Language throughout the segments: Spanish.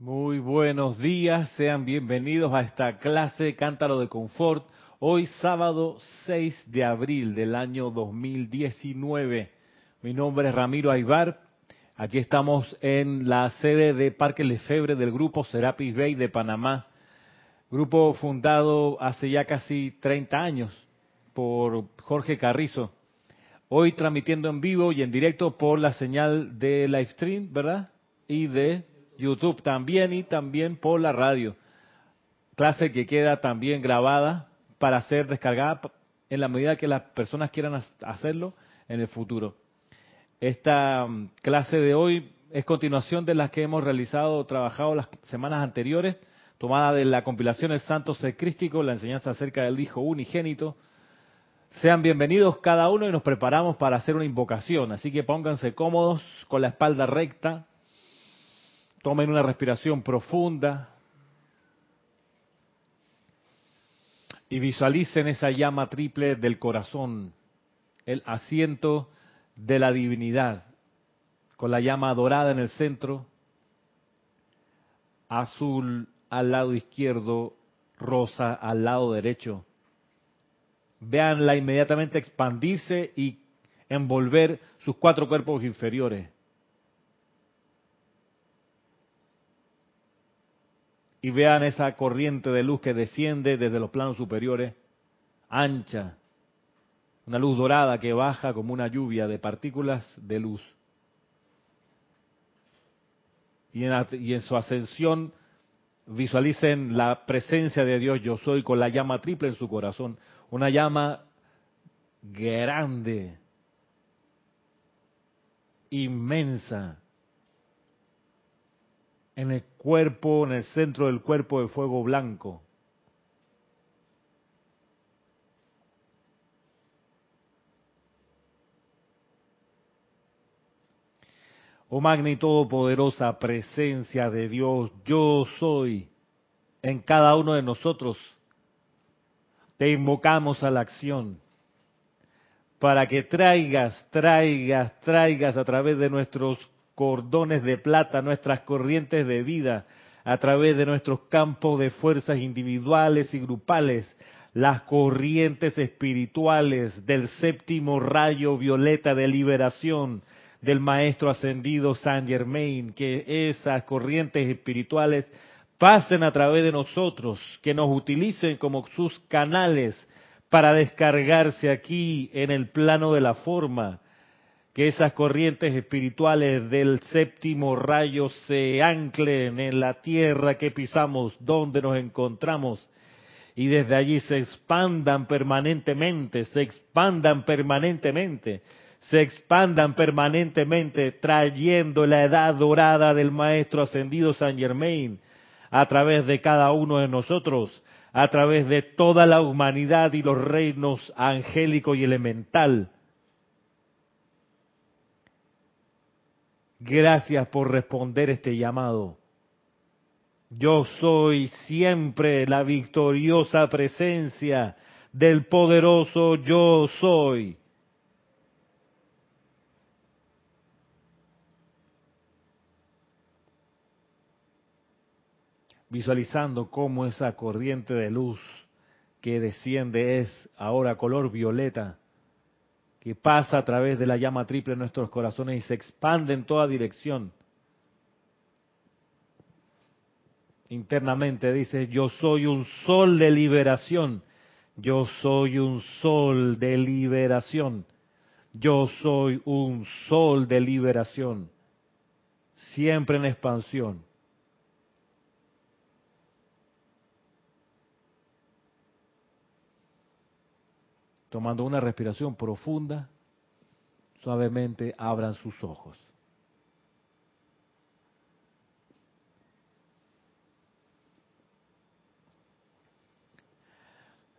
Muy buenos días, sean bienvenidos a esta clase Cántaro de Confort. Hoy sábado 6 de abril del año 2019. Mi nombre es Ramiro Aybar. Aquí estamos en la sede de Parque Lefebre del grupo Serapis Bay de Panamá. Grupo fundado hace ya casi 30 años por Jorge Carrizo. Hoy transmitiendo en vivo y en directo por la señal de Livestream, ¿verdad? Y de YouTube también y también por la radio. Clase que queda también grabada para ser descargada en la medida que las personas quieran hacerlo en el futuro. Esta mm, clase de hoy es continuación de las que hemos realizado o trabajado las semanas anteriores, tomada de la compilación El Santo Secrístico, la enseñanza acerca del Hijo Unigénito. Sean bienvenidos cada uno y nos preparamos para hacer una invocación, así que pónganse cómodos con la espalda recta, Tomen una respiración profunda y visualicen esa llama triple del corazón, el asiento de la divinidad, con la llama dorada en el centro, azul al lado izquierdo, rosa al lado derecho. Veanla inmediatamente expandirse y envolver sus cuatro cuerpos inferiores. Y vean esa corriente de luz que desciende desde los planos superiores, ancha, una luz dorada que baja como una lluvia de partículas de luz. Y en, su ascensión visualicen la presencia de Dios, yo soy, con la llama triple en su corazón, una llama grande, inmensa, en el cuerpo, en el centro del cuerpo de fuego blanco. Oh magna y todopoderosa presencia de Dios, yo soy en cada uno de nosotros. Te invocamos a la acción para que traigas, traigas, traigas a través de nuestros cordones de plata, nuestras corrientes de vida, a través de nuestros campos de fuerzas individuales y grupales, las corrientes espirituales del séptimo rayo violeta de liberación del Maestro Ascendido San Germain, que esas corrientes espirituales pasen a través de nosotros, que nos utilicen como sus canales para descargarse aquí en el plano de la forma, que esas corrientes espirituales del séptimo rayo se anclen en la tierra que pisamos, donde nos encontramos, y desde allí se expandan permanentemente, se expandan permanentemente, se expandan permanentemente, trayendo la edad dorada del Maestro Ascendido San Germain a través de cada uno de nosotros, a través de toda la humanidad y los reinos angélico y elemental, Gracias por responder este llamado. Yo soy siempre la victoriosa presencia del poderoso yo soy. Visualizando cómo esa corriente de luz que desciende es ahora color violeta que pasa a través de la llama triple en nuestros corazones y se expande en toda dirección. Internamente dice, yo soy un sol de liberación, yo soy un sol de liberación, yo soy un sol de liberación, siempre en expansión. Tomando una respiración profunda, suavemente abran sus ojos.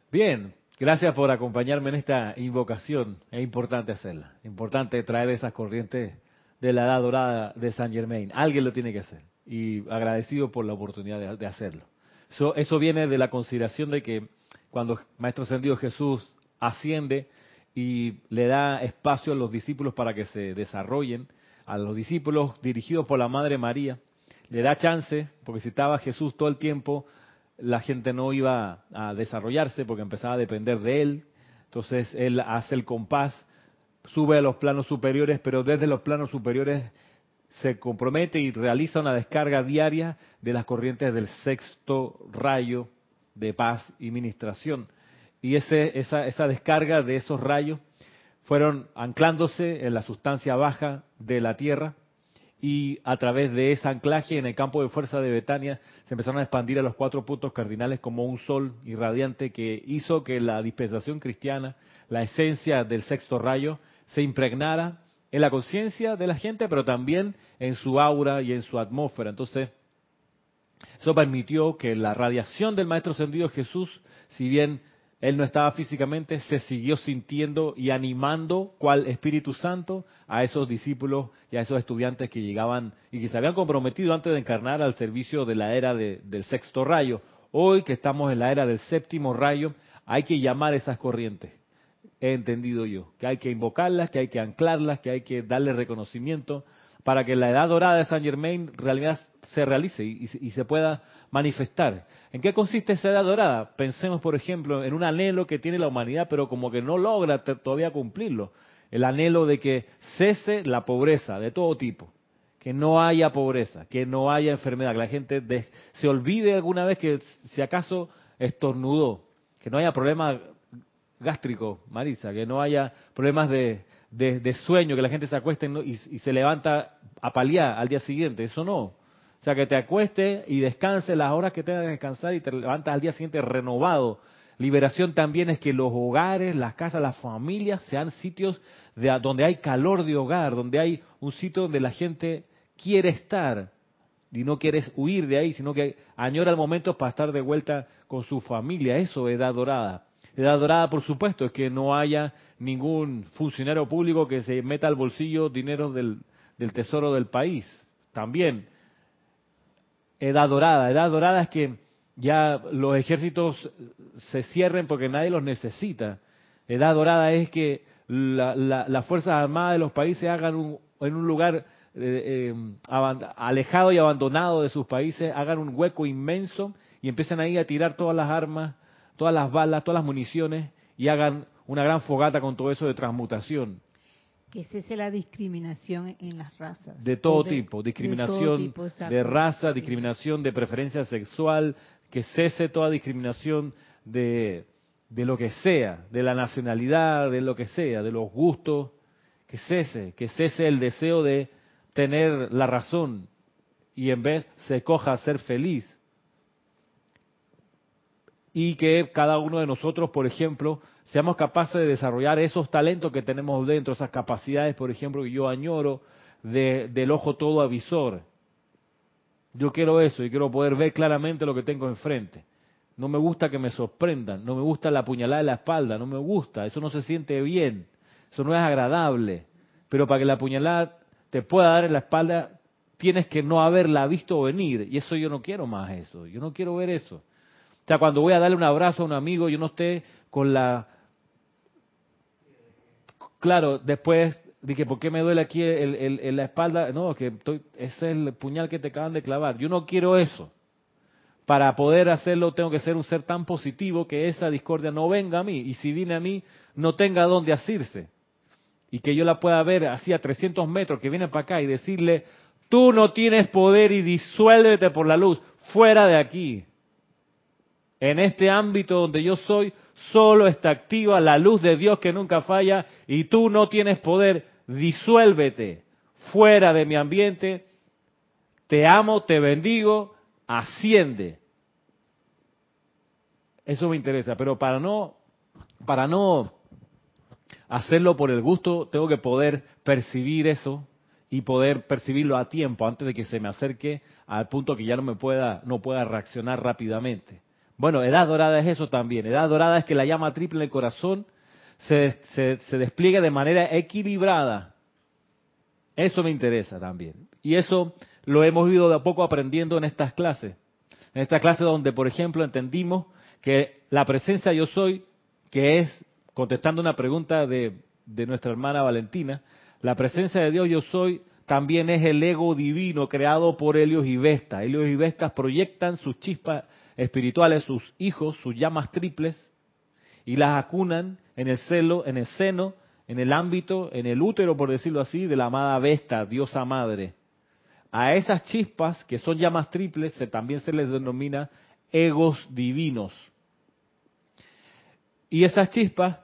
Bien, gracias por acompañarme en esta invocación. Es importante hacerla. Importante traer esas corrientes de la edad dorada de San Germain. Alguien lo tiene que hacer. Y agradecido por la oportunidad de, hacerlo. Eso, eso viene de la consideración de que cuando Maestro Ascendido Jesús asciende y le da espacio a los discípulos para que se desarrollen, a los discípulos dirigidos por la Madre María, le da chance, porque si estaba Jesús todo el tiempo, la gente no iba a desarrollarse porque empezaba a depender de él. Entonces él hace el compás, sube a los planos superiores, pero desde los planos superiores se compromete y realiza una descarga diaria de las corrientes del sexto rayo de paz y ministración. Y ese, esa, esa descarga de esos rayos fueron anclándose en la sustancia baja de la Tierra y a través de ese anclaje en el campo de fuerza de Betania se empezaron a expandir a los cuatro puntos cardinales como un sol irradiante que hizo que la dispensación cristiana, la esencia del sexto rayo, se impregnara en la conciencia de la gente, pero también en su aura y en su atmósfera. Entonces, eso permitió que la radiación del Maestro Ascendido Jesús, si bien él no estaba físicamente, se siguió sintiendo y animando cual Espíritu Santo a esos discípulos y a esos estudiantes que llegaban y que se habían comprometido antes de encarnar al servicio de la era del sexto rayo. Hoy que estamos en la era del séptimo rayo, hay que llamar esas corrientes. He entendido yo, que hay que invocarlas, que hay que anclarlas, que hay que darle reconocimiento para que la edad dorada de San Germain realidad se realice y se pueda manifestar. ¿En qué consiste esa edad dorada? Pensemos, por ejemplo, en un anhelo que tiene la humanidad, pero como que no logra todavía cumplirlo. El anhelo de que cese la pobreza de todo tipo, que no haya pobreza, que no haya enfermedad, que la gente se olvide alguna vez que si acaso estornudó, que no haya problemas gástricos, Marisa, que no haya problemas de, sueño, que la gente se acueste y, y se levanta a paliar al día siguiente. Eso no. O sea, que te acueste y descanse las horas que tengas que descansar y te levantas al día siguiente renovado. Liberación también es que los hogares, las casas, las familias sean sitios de, donde hay calor de hogar, donde hay un sitio donde la gente quiere estar y no quieres huir de ahí, sino que añora el momento para estar de vuelta con su familia. Eso es edad dorada. Edad dorada, por supuesto, es que no haya ningún funcionario público que se meta al bolsillo dinero del, tesoro del país. También edad dorada. Edad dorada es que ya los ejércitos se cierren porque nadie los necesita. Edad dorada es que las Fuerzas Armadas de los países hagan un, en un lugar eh, eh, alejado y abandonado de sus países, hagan un hueco inmenso y empiecen ahí a tirar todas las armas, todas las balas, todas las municiones y hagan una gran fogata con todo eso de transmutación que cese la discriminación en las razas. De todo tipo, discriminación de, raza, discriminación de preferencia sexual, que cese toda discriminación de, de lo que sea, de la nacionalidad, de lo que sea, de los gustos, que cese, que cese el deseo de tener la razón y en vez se coja a ser feliz. Y que cada uno de nosotros, por ejemplo, seamos capaces de desarrollar esos talentos que tenemos dentro, esas capacidades, por ejemplo, que yo añoro del ojo todo avisor. Yo quiero eso y quiero poder ver claramente lo que tengo enfrente. No me gusta que me sorprendan, no me gusta la puñalada de la espalda, no me gusta, eso no se siente bien, eso no es agradable. Pero para que la puñalada te pueda dar en la espalda, tienes que no haberla visto venir. Y eso yo no quiero más eso, yo no quiero ver eso. O sea, cuando voy a darle un abrazo a un amigo, yo no esté con la Claro, después dije, ¿por qué me duele aquí en la espalda? No, que estoy, ese es el puñal que te acaban de clavar. Yo no quiero eso. Para poder hacerlo tengo que ser un ser tan positivo que esa discordia no venga a mí. Y si viene a mí, no tenga dónde asirse. Y que yo la pueda ver así a 300 metros, que viene para acá y decirle, tú no tienes poder y disuélvete por la luz, fuera de aquí. En este ámbito donde yo soy, solo está activa la luz de Dios que nunca falla y tú no tienes poder, disuélvete fuera de mi ambiente, te amo, te bendigo, asciende. Eso me interesa, pero para no para no hacerlo por el gusto, tengo que poder percibir eso y poder percibirlo a tiempo antes de que se me acerque al punto que ya no me pueda no pueda reaccionar rápidamente. Bueno, edad dorada es eso también. Edad dorada es que la llama triple en el corazón se, se, despliegue de manera equilibrada. Eso me interesa también. Y eso lo hemos ido de a poco aprendiendo en estas clases. En esta clase donde, por ejemplo, entendimos que la presencia yo soy, que es, contestando una pregunta de, de nuestra hermana Valentina, la presencia de Dios yo soy también es el ego divino creado por Helios y Vesta. Helios y Vestas proyectan sus chispas espirituales, sus hijos, sus llamas triples, y las acunan en el celo, en el seno, en el ámbito, en el útero, por decirlo así, de la amada Vesta, diosa madre. A esas chispas, que son llamas triples, se, también se les denomina egos divinos. Y esas chispas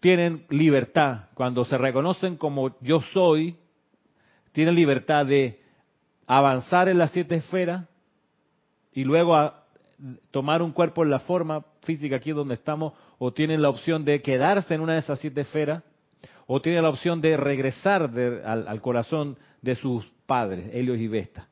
tienen libertad. Cuando se reconocen como yo soy, tienen libertad de avanzar en las siete esferas y luego a tomar un cuerpo en la forma física aquí donde estamos, o tienen la opción de quedarse en una de esas siete esferas, o tienen la opción de regresar al, al, corazón de sus padres, Helios y Vesta.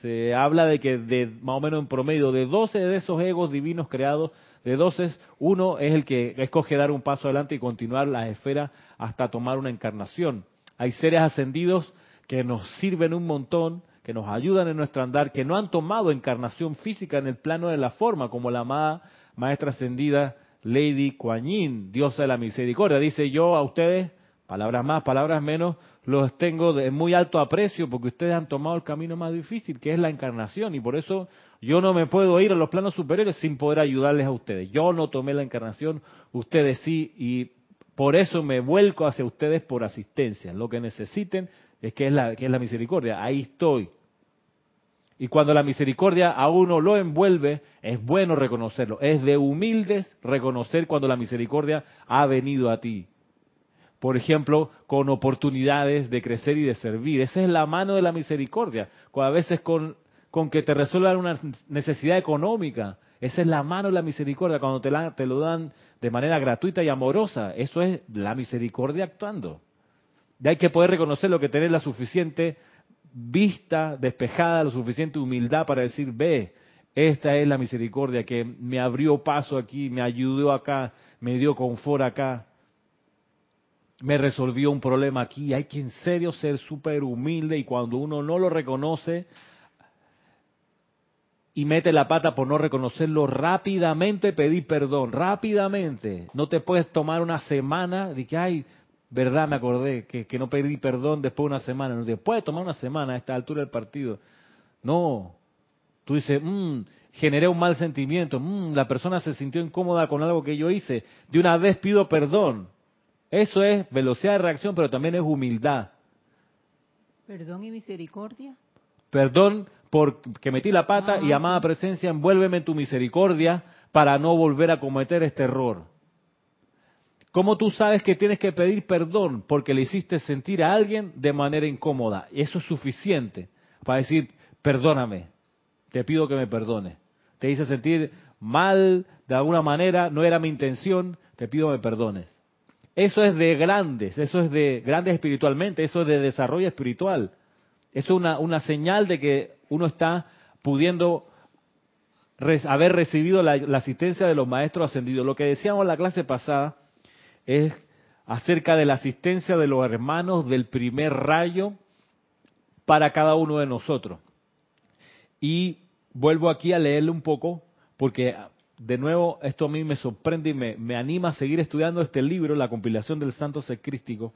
Se habla de que de más o menos en promedio de 12 de esos egos divinos creados, de 12, uno es el que escoge dar un paso adelante y continuar las esferas hasta tomar una encarnación. Hay seres ascendidos que nos sirven un montón, que nos ayudan en nuestro andar, que no han tomado encarnación física en el plano de la forma, como la amada maestra ascendida Lady Kuan Yin, diosa de la misericordia. Dice yo a ustedes, palabras más, palabras menos, los tengo de muy alto aprecio porque ustedes han tomado el camino más difícil, que es la encarnación, y por eso yo no me puedo ir a los planos superiores sin poder ayudarles a ustedes. Yo no tomé la encarnación, ustedes sí, y por eso me vuelco hacia ustedes por asistencia. Lo que necesiten es que es la, que es la misericordia. Ahí estoy. Y cuando la misericordia a uno lo envuelve, es bueno reconocerlo. Es de humildes reconocer cuando la misericordia ha venido a ti. Por ejemplo, con oportunidades de crecer y de servir. Esa es la mano de la misericordia. A veces con que te resuelvan una necesidad económica. Esa es la mano de la misericordia, cuando te, te lo dan de manera gratuita y amorosa. Eso es la misericordia actuando. Y hay que poder reconocer lo que tener la suficiente vista despejada, la suficiente humildad para decir, ve, esta es la misericordia que me abrió paso aquí, me ayudó acá, me dio confort acá, me resolvió un problema aquí. Hay que en serio ser súper humilde y cuando uno no lo reconoce, y mete la pata por no reconocerlo rápidamente, pedí perdón, rápidamente. No te puedes tomar una semana de que, ay, verdad, me acordé que, que no pedí perdón después de una semana. No te puedes tomar una semana a esta altura del partido. No. Tú dices, mmm, generé un mal sentimiento, mmm, la persona se sintió incómoda con algo que yo hice. De una vez pido perdón. Eso es velocidad de reacción, pero también es humildad. Perdón y misericordia. Perdón porque metí la pata y amada presencia, envuélveme en tu misericordia para no volver a cometer este error. ¿Cómo tú sabes que tienes que pedir perdón? Porque le hiciste sentir a alguien de manera incómoda. Eso es suficiente para decir, perdóname, te pido que me perdone. Te hice sentir mal de alguna manera, no era mi intención, te pido me perdones. Eso es de grandes, eso es de grandes espiritualmente, eso es de desarrollo espiritual. Eso es una, una señal de que uno está pudiendo haber recibido la, asistencia de los maestros ascendidos. Lo que decíamos en la clase pasada es acerca de la asistencia de los hermanos del primer rayo para cada uno de nosotros. Y vuelvo aquí a leerle un poco, porque de nuevo esto a mí me sorprende y me, me anima a seguir estudiando este libro, la compilación del Santo Secrístico,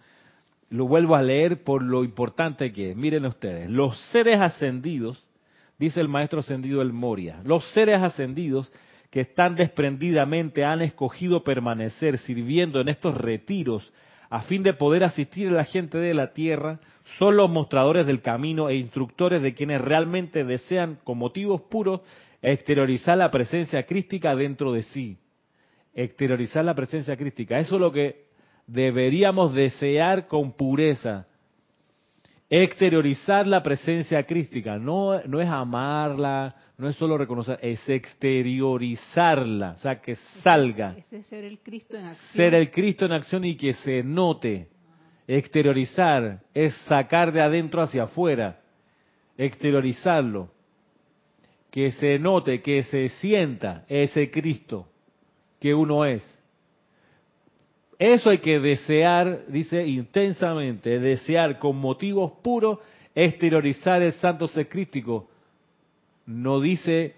lo vuelvo a leer por lo importante que es. Miren ustedes, los seres ascendidos, dice el maestro ascendido El Moria, los seres ascendidos que están desprendidamente han escogido permanecer sirviendo en estos retiros a fin de poder asistir a la gente de la tierra, son los mostradores del camino e instructores de quienes realmente desean, con motivos puros, exteriorizar la presencia crística dentro de sí. Exteriorizar la presencia crística. Eso es lo que deberíamos desear con pureza. Exteriorizar la presencia crística, no, no es amarla, no es solo reconocer, es exteriorizarla, o sea, que salga. ser el Cristo en acción. Ser el Cristo en acción y que se note. Exteriorizar es sacar de adentro hacia afuera, exteriorizarlo. Que se note, que se sienta ese Cristo que uno es. Eso hay que desear, dice intensamente, desear con motivos puros exteriorizar el santo secrístico. No dice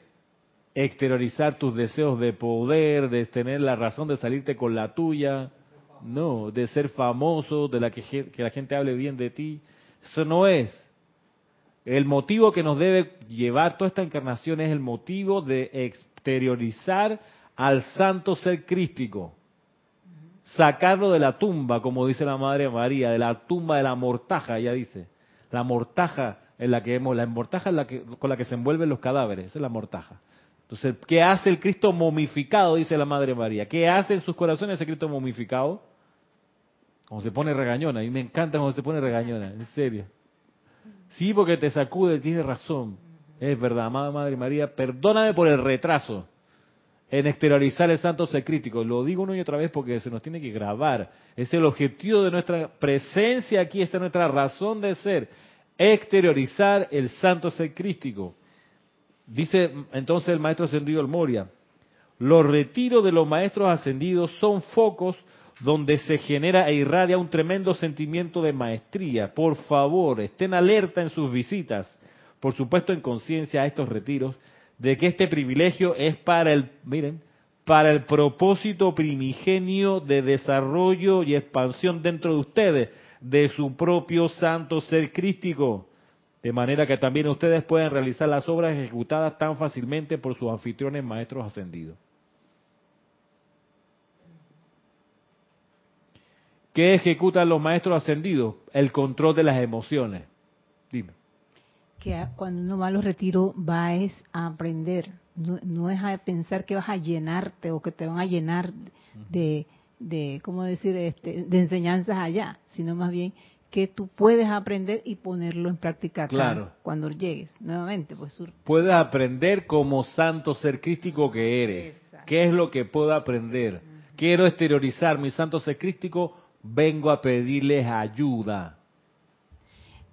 exteriorizar tus deseos de poder, de tener la razón de salirte con la tuya, no, de ser famoso, de la que, que la gente hable bien de ti. Eso no es. El motivo que nos debe llevar toda esta encarnación es el motivo de exteriorizar al santo ser crístico. Sacarlo de la tumba, como dice la Madre María, de la tumba de la mortaja, ella dice. La mortaja en la que vemos, la mortaja la que, con la que se envuelven los cadáveres, esa es la mortaja. Entonces, ¿qué hace el Cristo momificado? Dice la Madre María. ¿Qué hace en sus corazones ese Cristo momificado? Como se pone regañona. A mí me encanta cuando se pone regañona, en serio. Sí, porque te sacude, tiene razón. Es verdad, amada Madre María, perdóname por el retraso en exteriorizar el santo ser crítico. Lo digo una y otra vez porque se nos tiene que grabar. Es el objetivo de nuestra presencia aquí, es nuestra razón de ser. Exteriorizar el santo ser crítico. Dice entonces el maestro ascendido El Moria, los retiros de los maestros ascendidos son focos donde se genera e irradia un tremendo sentimiento de maestría. Por favor, estén alerta en sus visitas, por supuesto en conciencia a estos retiros, de que este privilegio es para el, miren, para el propósito primigenio de desarrollo y expansión dentro de ustedes, de su propio santo ser crístico, de manera que también ustedes puedan realizar las obras ejecutadas tan fácilmente por sus anfitriones maestros ascendidos. ¿Qué ejecutan los maestros ascendidos? El control de las emociones. Dime. Que cuando uno va a los retiros va es a aprender, no, es a pensar que vas a llenarte o que te van a llenar de, de ¿cómo decir?, este, de enseñanzas allá, sino más bien que tú puedes aprender y ponerlo en práctica claro. cuando llegues nuevamente. Pues, puedes aprender como santo ser crístico que eres. ¿Qué es lo que puedo aprender? Quiero exteriorizar mi santo ser crístico vengo a pedirles ayuda.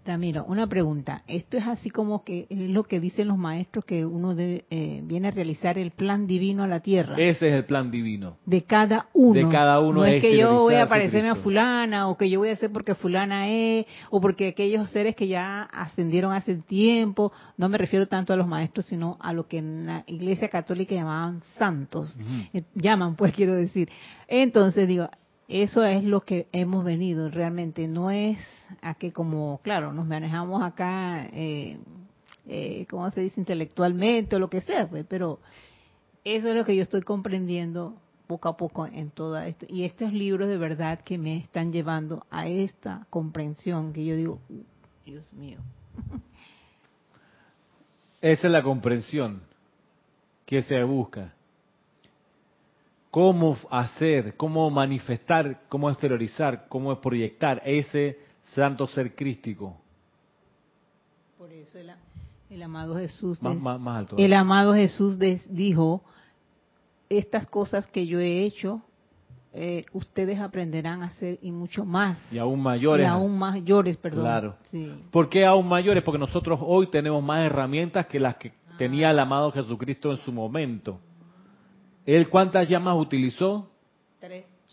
Ramiro, una pregunta. Esto es así como que es lo que dicen los maestros que uno eh, viene a realizar el plan divino a la tierra. Ese es el plan divino. De cada uno. De cada uno. No es, que yo voy a parecerme a fulana o que yo voy a hacer porque fulana es o porque aquellos seres que ya ascendieron hace tiempo. No me refiero tanto a los maestros, sino a lo que en la Iglesia Católica llamaban santos. Eh, llaman, pues quiero decir. Entonces digo, eso es lo que hemos venido realmente, no es a que como, claro, nos manejamos acá, eh, eh, ¿cómo se dice?, intelectualmente o lo que sea, pues, pero eso es lo que yo estoy comprendiendo poco a poco en todo esto. Y estos libros de verdad que me están llevando a esta comprensión que yo digo, uh, Dios mío. Esa es la comprensión que se busca cómo hacer, cómo manifestar, cómo exteriorizar, cómo proyectar ese santo ser crístico. Por eso el, amado Jesús, el amado Jesús dijo, estas cosas que yo he hecho, eh, ustedes aprenderán a hacer y mucho más. Y aún mayores. Y aún mayores, perdón. Claro. ¿Por qué aún mayores? Porque nosotros hoy tenemos más herramientas que las que tenía el amado Jesucristo en su momento. ¿Él cuántas llamas utilizó?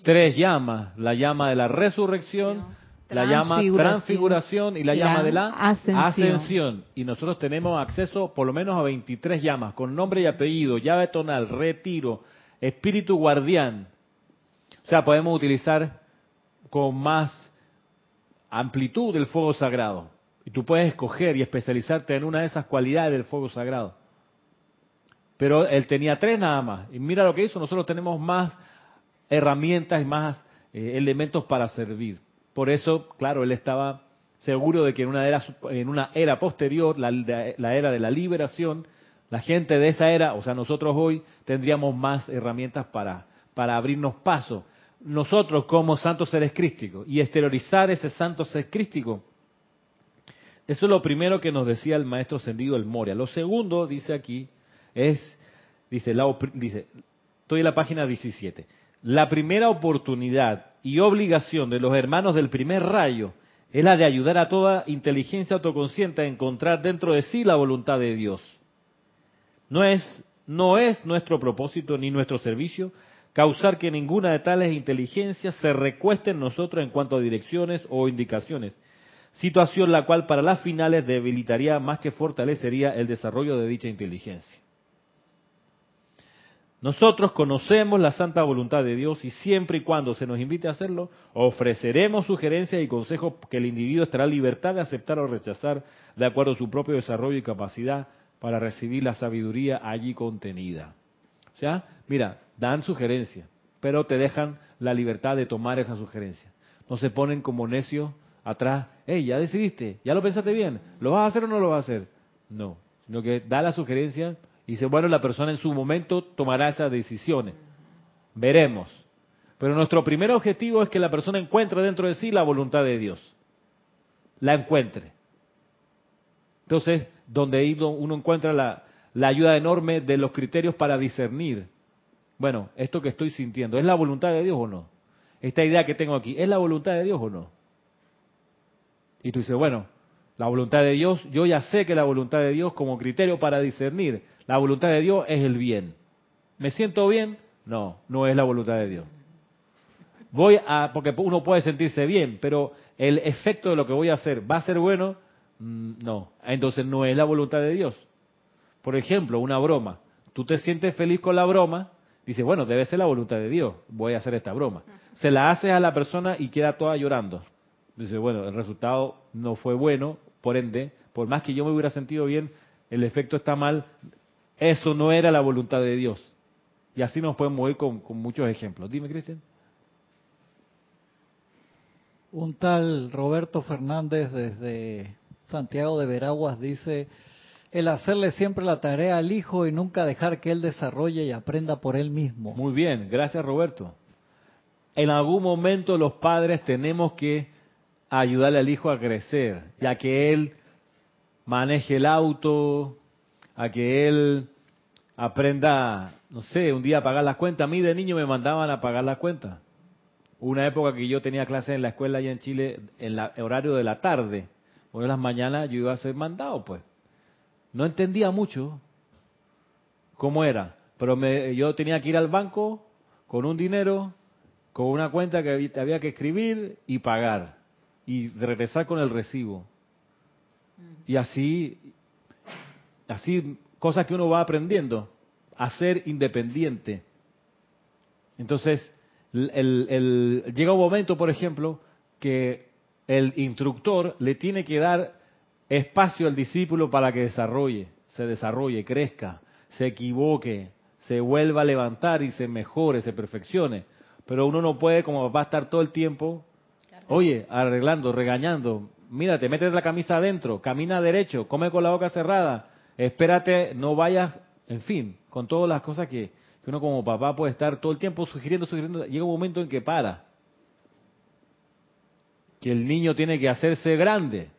Tres. llamas. La llama de la resurrección, la llama transfiguración y la, llama de la ascensión. Y nosotros tenemos acceso por lo menos a 23 llamas, con nombre y apellido, llave tonal, retiro, espíritu guardián. O sea, podemos utilizar con más amplitud el fuego sagrado. Y tú puedes escoger y especializarte en una de esas cualidades del fuego sagrado. Pero él tenía tres nada más. Y mira lo que hizo, nosotros tenemos más herramientas y más eh, elementos para servir. Por eso, claro, él estaba seguro de que en una era, en una era posterior, la, la era de la liberación, la gente de esa era, o sea, nosotros hoy tendríamos más herramientas para, para abrirnos paso. Nosotros como santos seres crísticos y exteriorizar ese santo ser crístico. Eso es lo primero que nos decía el maestro Sendido el Moria. Lo segundo, dice aquí, es, dice, la, dice, estoy en la página 17. La primera oportunidad y obligación de los hermanos del primer rayo es la de ayudar a toda inteligencia autoconsciente a encontrar dentro de sí la voluntad de Dios. No es, no es nuestro propósito ni nuestro servicio causar que ninguna de tales inteligencias se recueste en nosotros en cuanto a direcciones o indicaciones, situación la cual para las finales debilitaría más que fortalecería el desarrollo de dicha inteligencia. Nosotros conocemos la santa voluntad de Dios y siempre y cuando se nos invite a hacerlo, ofreceremos sugerencias y consejos que el individuo estará en libertad de aceptar o rechazar de acuerdo a su propio desarrollo y capacidad para recibir la sabiduría allí contenida. O sea, mira, dan sugerencias, pero te dejan la libertad de tomar esa sugerencia. No se ponen como necios atrás, hey, ya decidiste, ya lo pensaste bien, ¿lo vas a hacer o no lo vas a hacer? No, sino que da la sugerencia dice, bueno, la persona en su momento tomará esas decisiones. Veremos. Pero nuestro primer objetivo es que la persona encuentre dentro de sí la voluntad de Dios. La encuentre. Entonces, donde uno encuentra la, ayuda enorme de los criterios para discernir. Bueno, esto que estoy sintiendo, ¿es la voluntad de Dios o no? Esta idea que tengo aquí, ¿es la voluntad de Dios o no? Y tú dices, bueno, la voluntad de Dios, yo ya sé que la voluntad de Dios como criterio para discernir, la voluntad de Dios es el bien. ¿Me siento bien? No, no es la voluntad de Dios. Voy a, porque uno puede sentirse bien, pero el efecto de lo que voy a hacer va a ser bueno, mm, no. Entonces no es la voluntad de Dios. Por ejemplo, una broma. Tú te sientes feliz con la broma, dices, bueno, debe ser la voluntad de Dios, voy a hacer esta broma. Se la haces a la persona y queda toda llorando. Dice, bueno, el resultado no fue bueno, por ende, por más que yo me hubiera sentido bien, el efecto está mal. Eso no era la voluntad de Dios. Y así nos podemos ir con, con muchos ejemplos. Dime, Cristian. Un tal Roberto Fernández desde Santiago de Veraguas dice, el hacerle siempre la tarea al hijo y nunca dejar que él desarrolle y aprenda por él mismo. Muy bien, gracias Roberto. En algún momento los padres tenemos que ayudarle al hijo a crecer y a que él maneje el auto, a que él aprenda, no sé, un día a pagar las cuentas. A mí de niño me mandaban a pagar las cuentas. Una época que yo tenía clases en la escuela allá en Chile en horario de la tarde. Bueno, en las mañanas yo iba a ser mandado, pues. No entendía mucho cómo era, pero me, yo tenía que ir al banco con un dinero, con una cuenta que había que escribir y pagar y regresar con el recibo. Y así, así, cosas que uno va aprendiendo, a ser independiente. Entonces, el, llega un momento, por ejemplo, que el instructor le tiene que dar espacio al discípulo para que desarrolle, se desarrolle, crezca, se equivoque, se vuelva a levantar y se mejore, se perfeccione. Pero uno no puede, como papá, estar todo el tiempo Oye, arreglando, regañando, mírate, metes la camisa adentro, camina derecho, come con la boca cerrada, espérate, no vayas, en fin, con todas las cosas que, uno como papá puede estar todo el tiempo sugiriendo, sugiriendo, llega un momento en que para. Que el niño tiene que hacerse grande.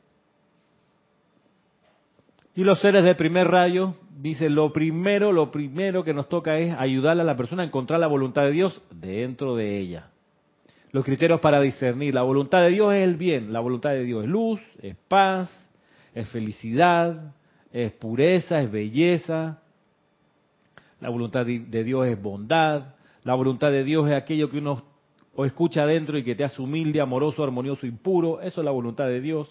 Y los seres del primer rayo, dice, lo primero, lo primero que nos toca es ayudarle a la persona a encontrar la voluntad de Dios dentro de ella los criterios para discernir. La voluntad de Dios es el bien, la voluntad de Dios es luz, es paz, es felicidad, es pureza, es belleza. La voluntad de Dios es bondad. La voluntad de Dios es aquello que uno o escucha adentro y que te hace humilde, amoroso, armonioso y puro. Eso es la voluntad de Dios.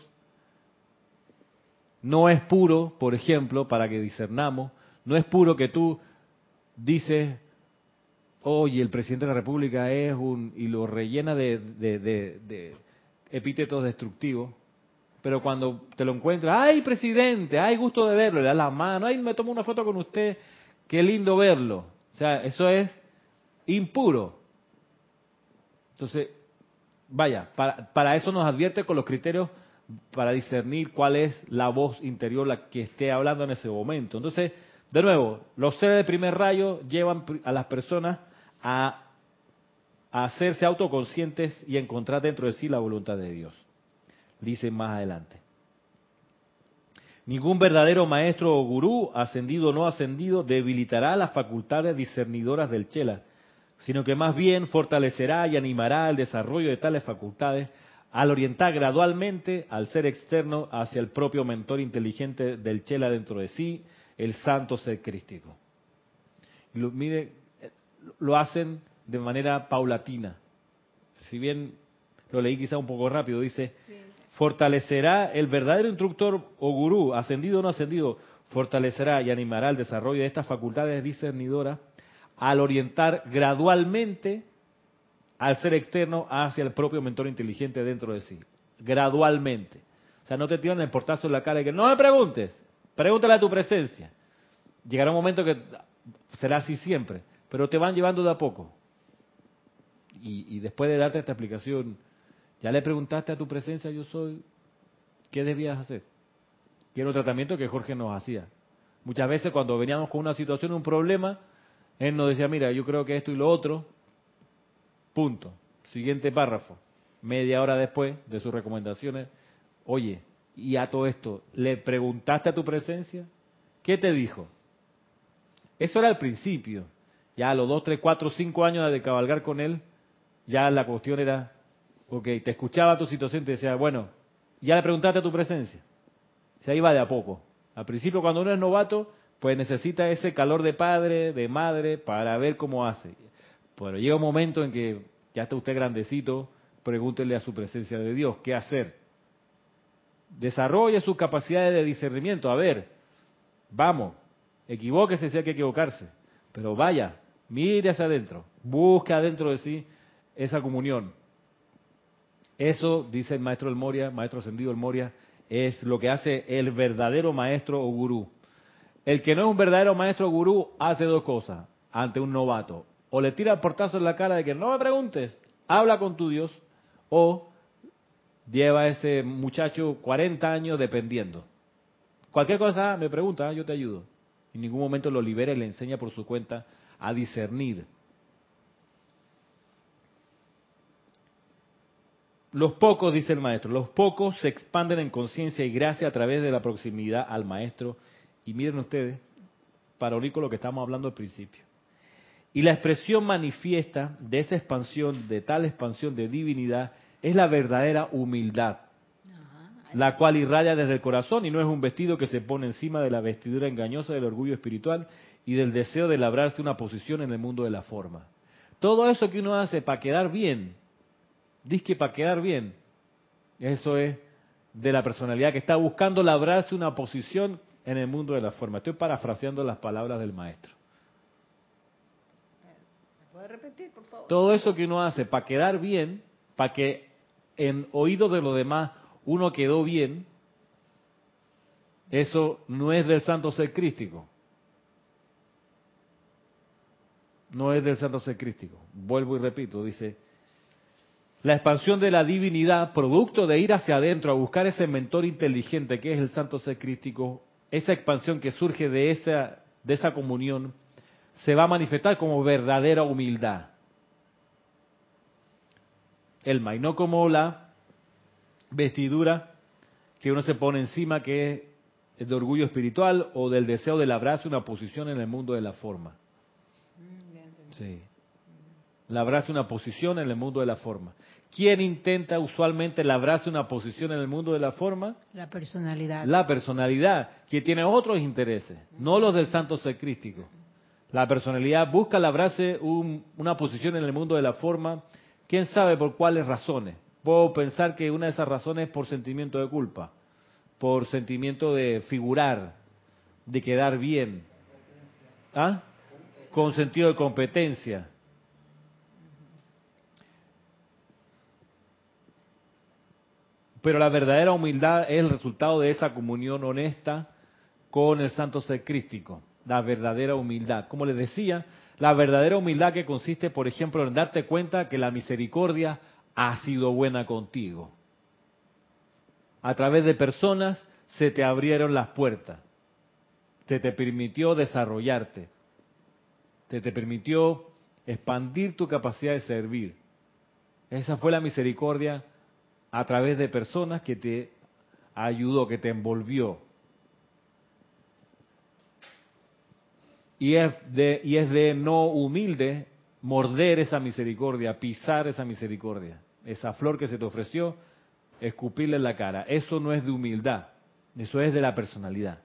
No es puro, por ejemplo, para que discernamos, no es puro que tú dices, oye, el presidente de la República es un... y lo rellena de, epítetos destructivos, pero cuando te lo encuentras, ay, presidente, ay, gusto de verlo, le da la mano, ay, me tomo una foto con usted, qué lindo verlo. O sea, eso es impuro. Entonces, vaya, para, para eso nos advierte con los criterios para discernir cuál es la voz interior la que esté hablando en ese momento. Entonces, de nuevo, los seres de primer rayo llevan a las personas a, hacerse autoconscientes y encontrar dentro de sí la voluntad de Dios. Dice más adelante. Ningún verdadero maestro o gurú, ascendido o no ascendido, debilitará las facultades discernidoras del Chela, sino que más bien fortalecerá y animará el desarrollo de tales facultades al orientar gradualmente al ser externo hacia el propio mentor inteligente del Chela dentro de sí, el santo ser crístico. Lo hacen de manera paulatina. Si bien lo leí quizá un poco rápido, dice, fortalecerá el verdadero instructor o gurú, ascendido o no ascendido, fortalecerá y animará el desarrollo de estas facultades discernidoras al orientar gradualmente al ser externo hacia el propio mentor inteligente dentro de sí. Gradualmente. O sea, no te tiran el portazo en la cara y que no me preguntes, pregúntale a tu presencia. Llegará un momento que será así siempre, pero te van llevando de a poco. Y, después de darte esta explicación, ya le preguntaste a tu presencia, yo soy, ¿qué debías hacer? Que era un tratamiento que Jorge nos hacía. Muchas veces cuando veníamos con una situación, un problema, él nos decía, mira, yo creo que esto y lo otro, punto. Siguiente párrafo. Media hora después de sus recomendaciones, oye, y a todo esto, ¿le preguntaste a tu presencia? ¿Qué te dijo? Eso era el principio. Ya a los dos, tres, cuatro, cinco años de cabalgar con él, ya la cuestión era, ok, te escuchaba tu situación te decía, bueno, ya le preguntaste a tu presencia. Se iba de a poco. Al principio, cuando uno es novato, pues necesita ese calor de padre, de madre, para ver cómo hace. Pero llega un momento en que ya está usted grandecito, pregúntele a su presencia de Dios, ¿qué hacer? Desarrolle sus capacidades de discernimiento. A ver, vamos, equivóquese si hay que equivocarse, pero vaya, mire hacia adentro, busque adentro de sí esa comunión. Eso, dice el maestro El Moria, maestro ascendido El Moria, es lo que hace el verdadero maestro o gurú. El que no es un verdadero maestro o gurú hace dos cosas ante un novato. O le tira el portazo en la cara de que no me preguntes, habla con tu Dios, o lleva a ese muchacho 40 años dependiendo. Cualquier cosa me pregunta, yo te ayudo. En ningún momento lo libera y le enseña por su cuenta a discernir. Los pocos, dice el maestro, los pocos se expanden en conciencia y gracia a través de la proximidad al maestro. Y miren ustedes, para unir con lo que estamos hablando al principio. Y la expresión manifiesta de esa expansión, de tal expansión de divinidad, es la verdadera humildad, la cual irradia desde el corazón y no es un vestido que se pone encima de la vestidura engañosa del orgullo espiritual y del deseo de labrarse una posición en el mundo de la forma. Todo eso que uno hace para quedar bien, Dice que para quedar bien. Eso es de la personalidad que está buscando labrarse una posición en el mundo de la forma. Estoy parafraseando las palabras del maestro. ¿Puede repetir, por favor? Todo eso que uno hace para quedar bien, para que en oído de los demás uno quedó bien, eso no es del santo ser crístico. No es del santo ser crístico. Vuelvo y repito, dice, la expansión de la divinidad, producto de ir hacia adentro a buscar ese mentor inteligente que es el santo ser crístico, esa expansión que surge de esa, de esa comunión, se va a manifestar como verdadera humildad. El no como la vestidura que uno se pone encima, que es de orgullo espiritual o del deseo de labrarse una posición en el mundo de la forma. Sí. Labrarse una posición en el mundo de la forma. ¿Quién intenta usualmente labrarse una posición en el mundo de la forma? La personalidad. La personalidad, que tiene otros intereses, no los del santo ser crístico. La personalidad busca labrarse una posición en el mundo de la forma, quién sabe por cuáles razones. Puedo pensar que una de esas razones es por sentimiento de culpa, por sentimiento de figurar, de quedar bien, ¿Ah? Con sentido de competencia. Pero la verdadera humildad es el resultado de esa comunión honesta con el santo ser crístico. La verdadera humildad. Como les decía, la verdadera humildad que consiste, por ejemplo, en darte cuenta que la misericordia ha sido buena contigo. A través de personas se te abrieron las puertas. Se te permitió desarrollarte. Te permitió expandir tu capacidad de servir. Esa fue la misericordia a través de personas que te ayudó, que te envolvió. Y es de, y es de no humilde morder esa misericordia, pisar esa misericordia, esa flor que se te ofreció, escupirle en la cara. Eso no es de humildad, eso es de la personalidad.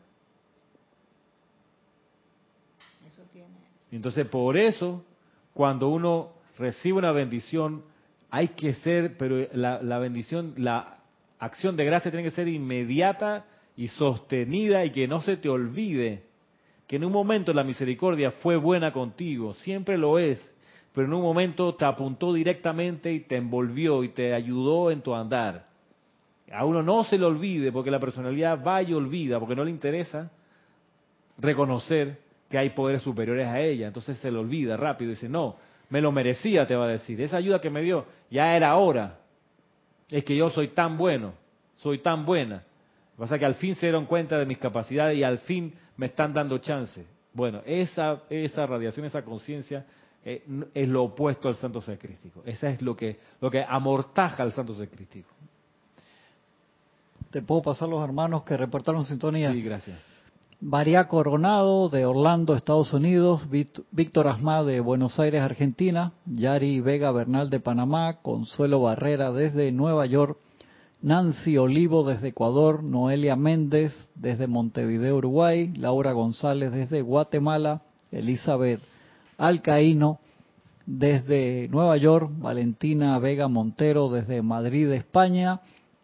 Eso tiene. Entonces, por eso, cuando uno recibe una bendición, hay que ser, pero la, bendición, la acción de gracia tiene que ser inmediata y sostenida y que no se te olvide. que en un momento la misericordia fue buena contigo, siempre lo es, pero en un momento te apuntó directamente y te envolvió y te ayudó en tu andar. A uno no se le olvide, porque la personalidad va y olvida, porque no le interesa reconocer que hay poderes superiores a ella. Entonces se le olvida rápido y dice, no, me lo merecía, te va a decir. Esa ayuda que me dio, ya era hora. Es que yo soy tan bueno, soy tan buena. Lo que pasa es que al fin se dieron cuenta de mis capacidades y al fin me están dando chance. Bueno, esa, esa radiación, esa conciencia eh, es lo opuesto al santo ser crístico. Esa es lo que, lo que amortaja al santo ser crístico. Te puedo pasar los hermanos que reportaron sintonía. Sí, gracias. María Coronado de Orlando, Estados Unidos, Víctor Asma de Buenos Aires, Argentina, Yari Vega Bernal de Panamá, Consuelo Barrera desde Nueva York, Nancy Olivo desde Ecuador, Noelia Méndez desde Montevideo, Uruguay, Laura González desde Guatemala, Elizabeth Alcaíno desde Nueva York, Valentina Vega Montero desde Madrid, España.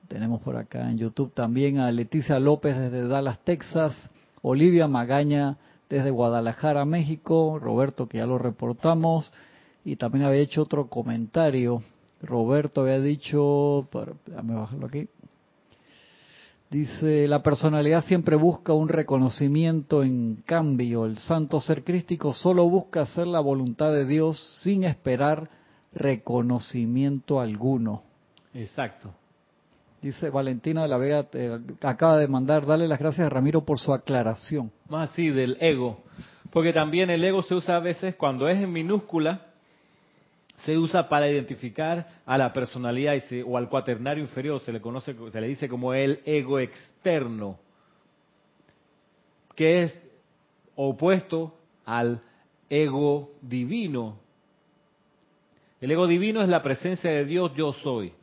Tenemos por acá en YouTube también a Leticia López desde Dallas, Texas, Olivia Magaña desde Guadalajara, México, Roberto que ya lo reportamos y también había hecho otro comentario. Roberto había dicho, déjame bajarlo aquí. Dice, la personalidad siempre busca un reconocimiento, en cambio, el santo ser crístico solo busca hacer la voluntad de Dios sin esperar reconocimiento alguno. Exacto. Dice Valentina de la Vega, acaba de mandar, dale las gracias a Ramiro por su aclaración. Más así, del ego. Porque también el ego se usa a veces cuando es en minúscula, se usa para identificar a la personalidad o al cuaternario inferior, se le conoce, se le dice como el ego externo, que es opuesto al ego divino. El ego divino es la presencia de Dios, yo soy.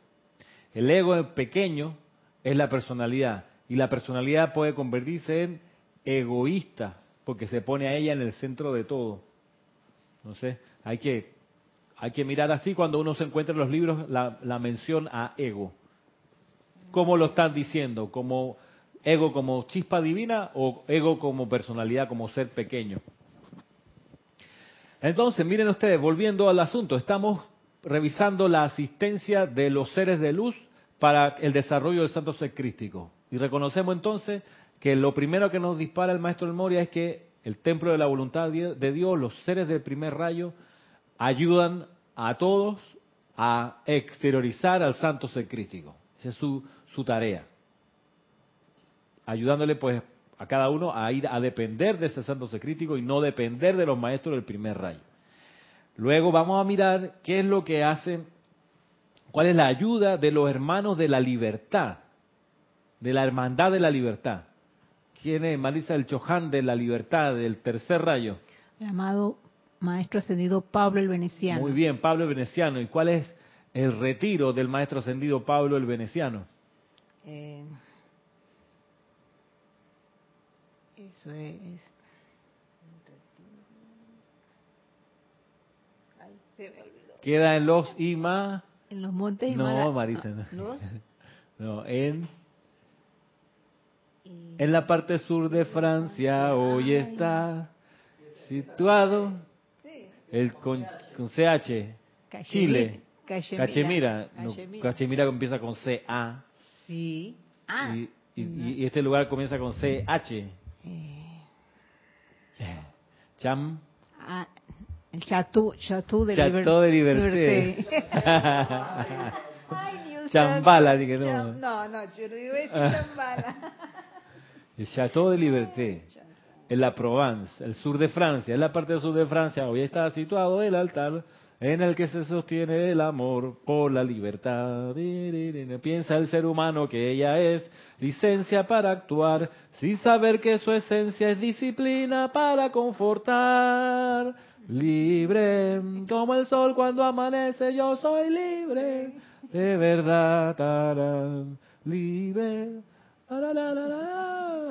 El ego pequeño es la personalidad y la personalidad puede convertirse en egoísta porque se pone a ella en el centro de todo. Entonces, hay que hay que mirar así cuando uno se encuentra en los libros la, mención a ego. ¿Cómo lo están diciendo? ¿Como ego como chispa divina o ego como personalidad, como ser pequeño? Entonces, miren ustedes, volviendo al asunto, estamos revisando la asistencia de los seres de luz para el desarrollo del santo ser crístico. Y reconocemos entonces que lo primero que nos dispara el maestro del Moria es que el templo de la voluntad de Dios, los seres del primer rayo, ayudan a todos a exteriorizar al santo ser crítico. Esa es su, su tarea. Ayudándole pues a cada uno a ir a depender de ese santo ser crítico y no depender de los maestros del primer rayo. Luego vamos a mirar qué es lo que hacen, cuál es la ayuda de los hermanos de la libertad, de la hermandad de la libertad. ¿Quién es Marisa el Chohan de la libertad, del tercer rayo? Llamado Maestro Ascendido Pablo el Veneciano. Muy bien, Pablo el Veneciano. ¿Y cuál es el retiro del Maestro Ascendido Pablo el Veneciano? Eh, eso es. Queda en los Ima. En los montes No, Marisa. No, no en. En la parte sur de Francia hoy está situado el con, CH, Chile. Cachemira. Cachemira. empieza con CA. Sí. Ah. Y, este lugar comienza con CH. Eh. Cham. Ah, el Chateau, Chateau de Chateau de Liberté. Ay, Dios Chambala, dije no. No, no, yo no iba a decir Chambala. El Chateau de Liberté en la Provence, el sur de Francia, en la parte del sur de Francia, hoy está situado el altar en el que se sostiene el amor por la libertad. Piensa el ser humano que ella es licencia para actuar, sin saber que su esencia es disciplina para confortar. Libre como el sol cuando amanece, yo soy libre, de verdad. Libre.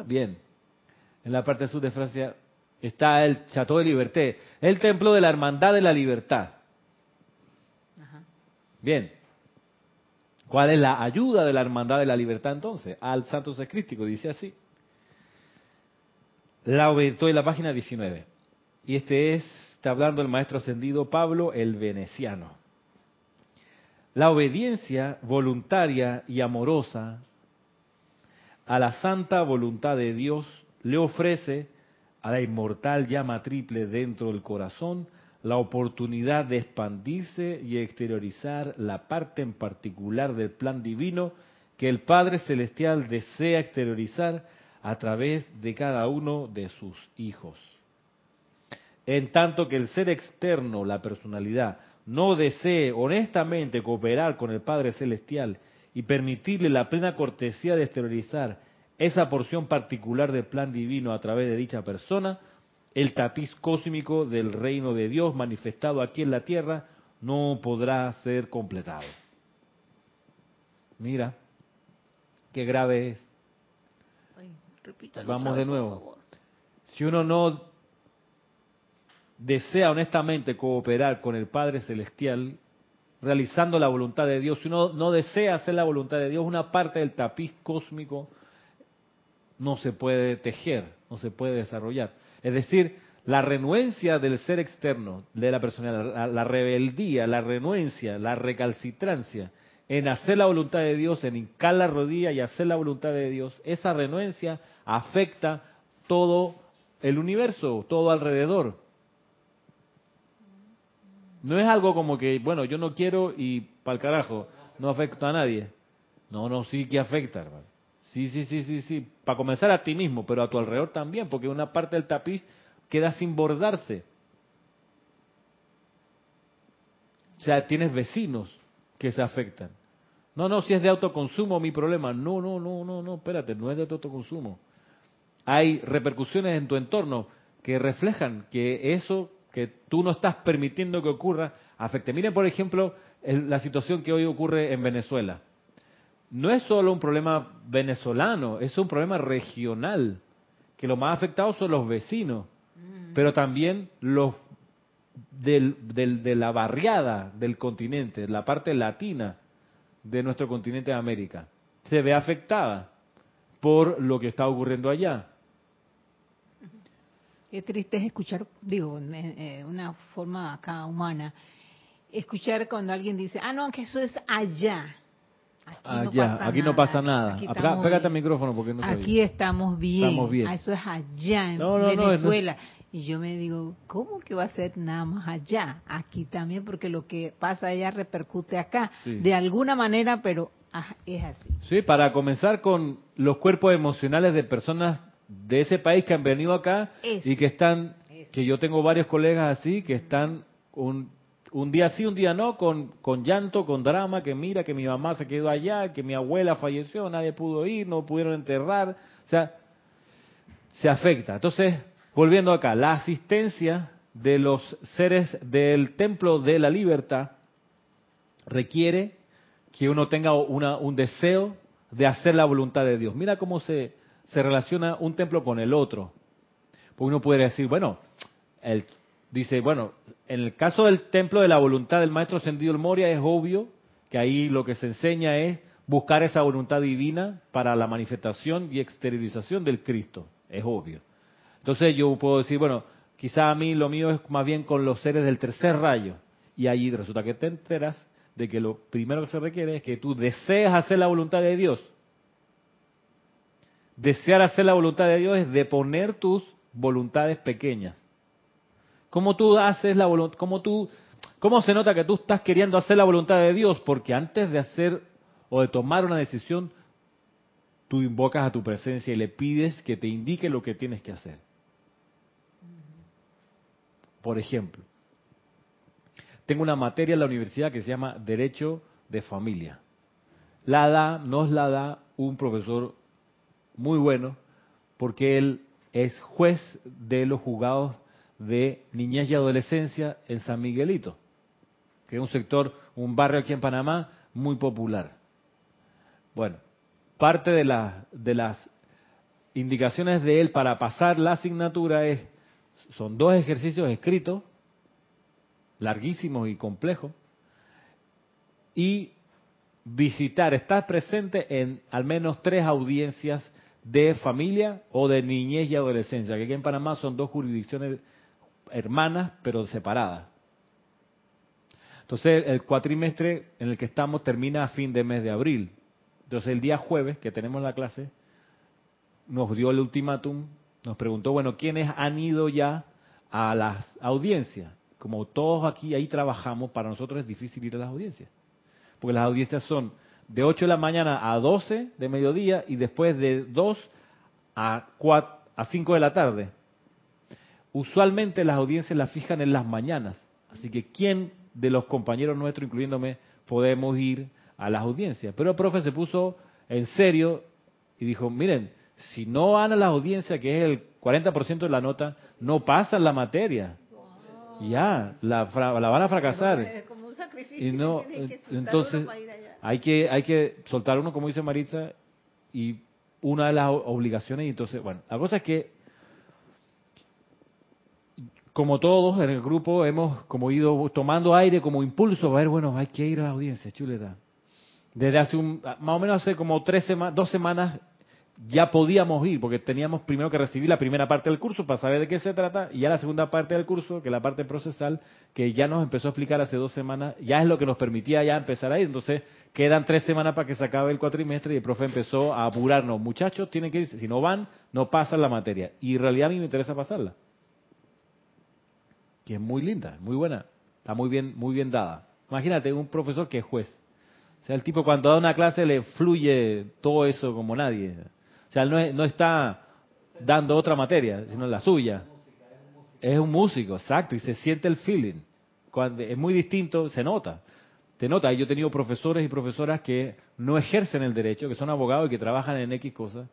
Bien en la parte sur de Francia, está el Chateau de Liberté, el templo de la Hermandad de la Libertad. Bien. ¿Cuál es la ayuda de la Hermandad de la Libertad entonces? Al Santo Secrístico, dice así. La estoy en la página 19. Y este es, está hablando el maestro ascendido Pablo el Veneciano. La obediencia voluntaria y amorosa a la santa voluntad de Dios le ofrece a la inmortal llama triple dentro del corazón la oportunidad de expandirse y exteriorizar la parte en particular del plan divino que el Padre Celestial desea exteriorizar a través de cada uno de sus hijos. En tanto que el ser externo, la personalidad, no desee honestamente cooperar con el Padre Celestial y permitirle la plena cortesía de exteriorizar esa porción particular del plan divino a través de dicha persona, el tapiz cósmico del reino de Dios manifestado aquí en la tierra no podrá ser completado. Mira, qué grave es. Vamos de nuevo. Si uno no desea honestamente cooperar con el Padre Celestial, realizando la voluntad de Dios, si uno no desea hacer la voluntad de Dios, una parte del tapiz cósmico no se puede tejer, no se puede desarrollar. Es decir, la renuencia del ser externo, de la personalidad, la, rebeldía, la renuencia, la recalcitrancia en hacer la voluntad de Dios, en hincar la rodilla y hacer la voluntad de Dios, esa renuencia afecta todo el universo, todo alrededor. No es algo como que, bueno, yo no quiero y para el carajo, no afecta a nadie. No, no, sí que afecta, hermano. Sí, sí, sí, sí, sí. Para comenzar a ti mismo, pero a tu alrededor también, porque una parte del tapiz queda sin bordarse. O sea, tienes vecinos que se afectan. No, no, si es de autoconsumo mi problema. No, no, no, no, no, espérate, no es de autoconsumo. Hay repercusiones en tu entorno que reflejan que eso que tú no estás permitiendo que ocurra afecte. Miren, por ejemplo, la situación que hoy ocurre en Venezuela. No es solo un problema venezolano, es un problema regional, que los más afectados son los vecinos, mm. pero también los de la barriada del continente, la parte latina de nuestro continente de América, se ve afectada por lo que está ocurriendo allá. Qué triste es escuchar, digo, eh, una forma acá humana, escuchar cuando alguien dice, ah, no, que eso es allá. Aquí allá, no aquí no pasa nada. pégate el micrófono porque no Aquí estamos bien. Estamos bien. Ah, eso es allá en Venezuela. y yo me digo, ¿cómo que va a ser nada más allá? Aquí también, porque lo que pasa allá repercute acá. De alguna manera, pero ah, es así. Sí, para comenzar con los cuerpos emocionales de personas de ese país que han venido acá y que están, que yo tengo varios colegas así, que están un, un día sí, un día no, con, con llanto, con drama, que mira que mi mamá se quedó allá, que mi abuela falleció, nadie pudo ir, no pudieron enterrar, o sea, se afecta. Entonces, volviendo acá, la asistencia de los seres del templo de la libertad requiere que uno tenga una, un deseo de hacer la voluntad de Dios. Mira cómo se, se relaciona un templo con el otro. Porque uno puede decir, bueno, él dice, bueno, en el caso del templo de la voluntad del Maestro Ascendido el Moria es obvio que ahí lo que se enseña es buscar esa voluntad divina para la manifestación y exteriorización del Cristo. Es obvio. Entonces yo puedo decir, bueno, quizá a mí lo mío es más bien con los seres del tercer rayo. Y ahí resulta que te enteras de que lo primero que se requiere es que tú desees hacer la voluntad de Dios Desear hacer la voluntad de Dios es deponer tus voluntades pequeñas. ¿Cómo tú haces la voluntad? ¿Cómo tú, cómo se nota que tú estás queriendo hacer la voluntad de Dios? Porque antes de hacer o de tomar una decisión, tú invocas a tu presencia y le pides que te indique lo que tienes que hacer. Por ejemplo, tengo una materia en la universidad que se llama Derecho de Familia. La da, nos la da un profesor muy bueno, porque él es juez de los juzgados de niñez y adolescencia en San Miguelito, que es un sector, un barrio aquí en Panamá muy popular. Bueno, parte de, de las indicaciones de él para pasar la asignatura es, son dos ejercicios escritos, larguísimos y complejos, y visitar, estar presente en al menos tres audiencias de familia o de niñez y adolescencia, que aquí en Panamá son dos jurisdicciones hermanas pero separadas. Entonces el cuatrimestre en el que estamos termina a fin de mes de abril. Entonces el día jueves que tenemos la clase nos dio el ultimátum, nos preguntó, bueno, ¿quiénes han ido ya a las audiencias? Como todos aquí ahí trabajamos, para nosotros es difícil ir a las audiencias. Porque las audiencias son de 8 de la mañana a 12 de mediodía y después de 2 a, 4, a 5 de la tarde. Usualmente las audiencias las fijan en las mañanas. Así que ¿quién de los compañeros nuestros, incluyéndome, podemos ir a las audiencias? Pero el profe se puso en serio y dijo, miren, si no van a las audiencias, que es el 40% de la nota, no pasan la materia. Ya, la, la van a fracasar. Es como un sacrificio. Y no, entonces hay que hay que soltar uno, como dice Maritza, y una de las obligaciones. Y entonces, bueno, la cosa es que, como todos en el grupo, hemos como ido tomando aire como impulso, a ver, bueno, hay que ir a la audiencia, chuleta. Desde hace un, más o menos hace como tres semanas, dos semanas ya podíamos ir, porque teníamos primero que recibir la primera parte del curso para saber de qué se trata, y ya la segunda parte del curso, que es la parte procesal, que ya nos empezó a explicar hace dos semanas, ya es lo que nos permitía ya empezar a ir. Entonces, quedan tres semanas para que se acabe el cuatrimestre y el profe empezó a apurarnos. Muchachos, tienen que ir, si no van, no pasan la materia. Y en realidad a mí me interesa pasarla. Que es muy linda, muy buena, está muy bien, muy bien dada. Imagínate un profesor que es juez. O sea, el tipo cuando da una clase le fluye todo eso como nadie. O sea, no, no está dando otra materia, sino la suya. Es un músico, exacto, y se siente el feeling. Cuando es muy distinto, se nota. Te nota, yo he tenido profesores y profesoras que no ejercen el derecho, que son abogados y que trabajan en X cosas,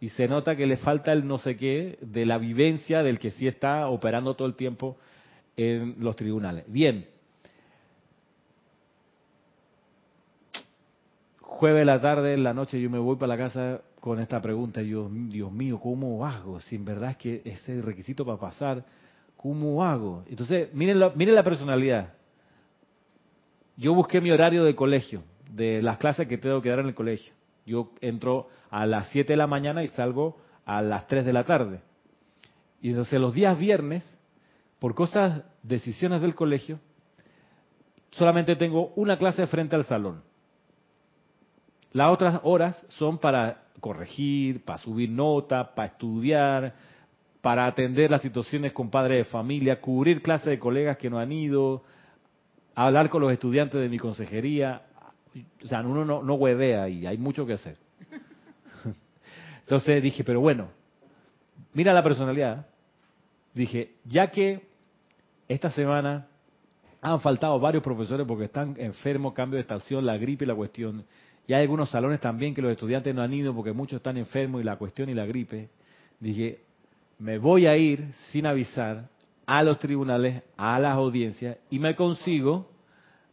y se nota que le falta el no sé qué de la vivencia del que sí está operando todo el tiempo en los tribunales. Bien. Jueves de la tarde, en la noche, yo me voy para la casa con esta pregunta, yo, Dios mío, ¿cómo hago? Si en verdad es que ese requisito para pasar, ¿cómo hago? Entonces, miren la, miren la personalidad. Yo busqué mi horario de colegio, de las clases que tengo que dar en el colegio. Yo entro a las 7 de la mañana y salgo a las 3 de la tarde. Y entonces los días viernes, por cosas, decisiones del colegio, solamente tengo una clase frente al salón. Las otras horas son para corregir, para subir nota, para estudiar, para atender las situaciones con padres de familia, cubrir clases de colegas que no han ido, hablar con los estudiantes de mi consejería. O sea, uno no, no huevea y hay mucho que hacer. Entonces dije, pero bueno, mira la personalidad. Dije, ya que esta semana han faltado varios profesores porque están enfermos, cambio de estación, la gripe y la cuestión, y hay algunos salones también que los estudiantes no han ido porque muchos están enfermos y la cuestión y la gripe. Dije, me voy a ir sin avisar a los tribunales, a las audiencias y me consigo,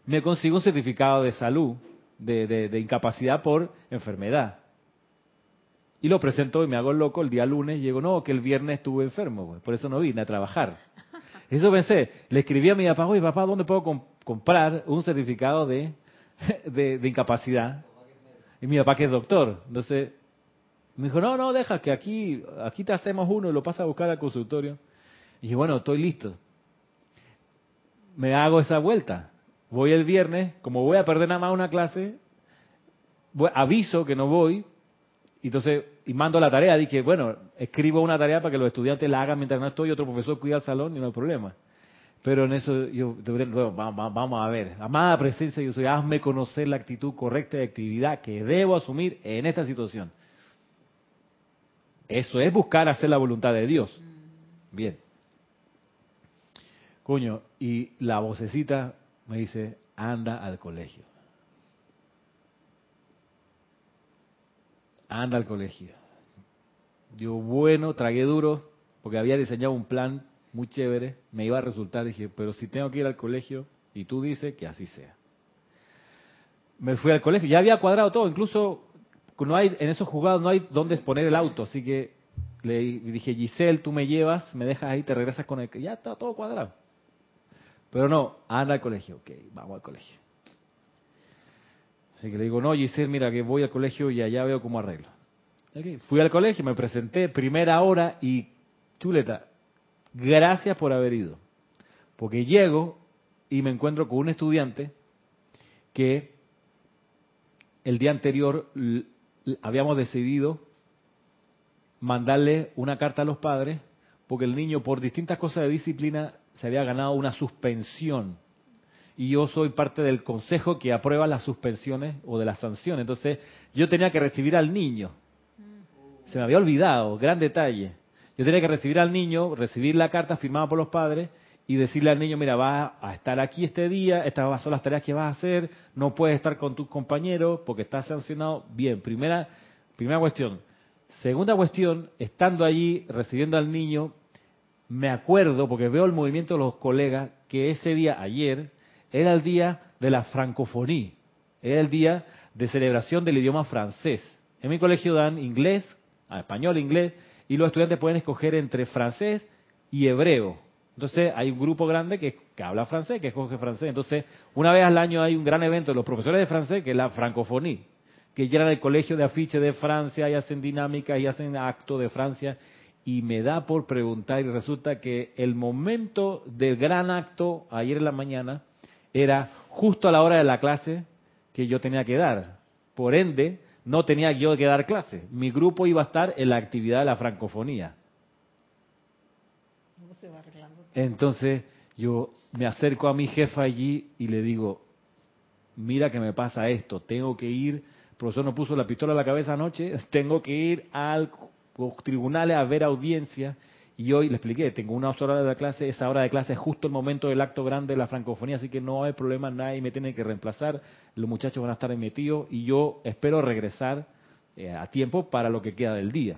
me consigo un certificado de salud, de, de, incapacidad por enfermedad. Y lo presento y me hago loco el día lunes y digo, no, que el viernes estuve enfermo, pues, por eso no vine a trabajar. Eso pensé, le escribí a mi papá, oye papá, ¿dónde puedo comprar un certificado de, incapacidad? Y mi papá que es doctor. Entonces, me dijo, no, no, deja que aquí, aquí te hacemos uno y lo pasa a buscar al consultorio. Y dije, bueno, estoy listo. Me hago esa vuelta. Voy el viernes, como voy a perder nada más una clase, aviso que no voy, y entonces, y mando la tarea. Dije, bueno, escribo una tarea para que los estudiantes la hagan mientras no estoy, otro profesor cuida el salón y no hay problema. Pero en eso yo bueno, vamos a ver. Amada presencia, yo soy, hazme conocer la actitud correcta de actividad que debo asumir en esta situación. Eso es buscar hacer la voluntad de Dios. Bien. Coño, y la vocecita me dice, anda al colegio. Anda al colegio. Yo, bueno, tragué duro, porque había diseñado un plan muy chévere, me iba a resultar, dije, pero si tengo que ir al colegio y tú dices que así sea. Me fui al colegio, ya había cuadrado todo, incluso no hay en esos jugados no hay dónde exponer el auto, así que le dije, Giselle, tú me llevas, me dejas ahí, te regresas con el... Ya está todo cuadrado. Pero no, anda al colegio, ok, vamos al colegio. Así que le digo, no, Giselle, mira que voy al colegio y allá veo cómo arreglo. Fui al colegio, me presenté primera hora y chuleta, gracias por haber ido. Porque llego y me encuentro con un estudiante que el día anterior habíamos decidido mandarle una carta a los padres porque el niño por distintas cosas de disciplina se había ganado una suspensión. Y yo soy parte del consejo que aprueba las suspensiones o de las sanciones. Entonces yo tenía que recibir al niño. Se me había olvidado, gran detalle. Yo tenía que recibir al niño, recibir la carta firmada por los padres y decirle al niño, mira, vas a estar aquí este día, estas son las tareas que vas a hacer, no puedes estar con tus compañeros porque estás sancionado. Bien, primera, primera cuestión. Segunda cuestión, estando allí recibiendo al niño, me acuerdo, porque veo el movimiento de los colegas, que ese día, ayer, era el día de la francofonía, era el día de celebración del idioma francés. En mi colegio dan inglés, español, inglés, y los estudiantes pueden escoger entre francés y hebreo. Entonces hay un grupo grande que, habla francés, que escoge francés. Entonces, una vez al año hay un gran evento de los profesores de francés, que es la francofonía, que llenan el colegio de afiche de Francia y hacen dinámicas y hacen acto de Francia. Y me da por preguntar, y resulta que el momento del gran acto, ayer en la mañana, era justo a la hora de la clase que yo tenía que dar. Por ende, no tenía yo que dar clase. Mi grupo iba a estar en la actividad de la francofonía. Entonces yo me acerco a mi jefa allí y le digo, mira que me pasa esto, tengo que ir, el profesor no puso la pistola a la cabeza anoche, tengo que ir al tribunales a ver audiencia y hoy le expliqué, tengo una hora de clase, esa hora de clase es justo el momento del acto grande de la francofonía, así que no hay problema, nadie me tiene que reemplazar, los muchachos van a estar metidos y yo espero regresar eh, a tiempo para lo que queda del día.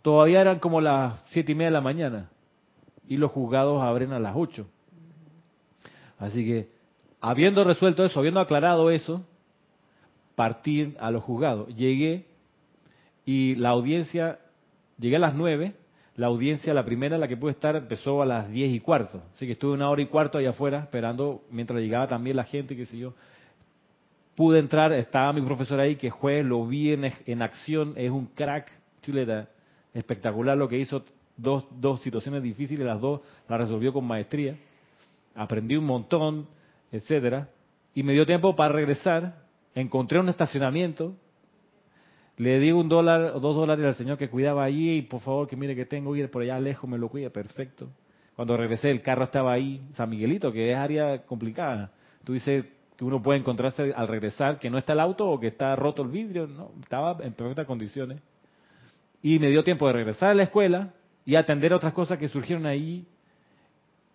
Todavía eran como las siete y media de la mañana y los juzgados abren a las ocho. Así que, habiendo resuelto eso, habiendo aclarado eso, partir a los juzgados. Llegué y la audiencia Llegué a las nueve, la audiencia, la primera, la que pude estar, empezó a las diez y cuarto. Así que estuve una hora y cuarto allá afuera esperando mientras llegaba también la gente, qué sé yo. Pude entrar, estaba mi profesor ahí, que fue, lo vi en, en acción, es un crack, chuleta, espectacular lo que hizo. Dos, dos situaciones difíciles, las dos las resolvió con maestría. Aprendí un montón, etcétera. Y me dio tiempo para regresar. Encontré un estacionamiento le di un dólar o dos dólares al señor que cuidaba allí y por favor que mire que tengo ir por allá lejos, me lo cuida, perfecto. Cuando regresé el carro estaba ahí, San Miguelito, que es área complicada. Tú dices que uno puede encontrarse al regresar que no está el auto o que está roto el vidrio, no, estaba en perfectas condiciones. Y me dio tiempo de regresar a la escuela y atender otras cosas que surgieron ahí.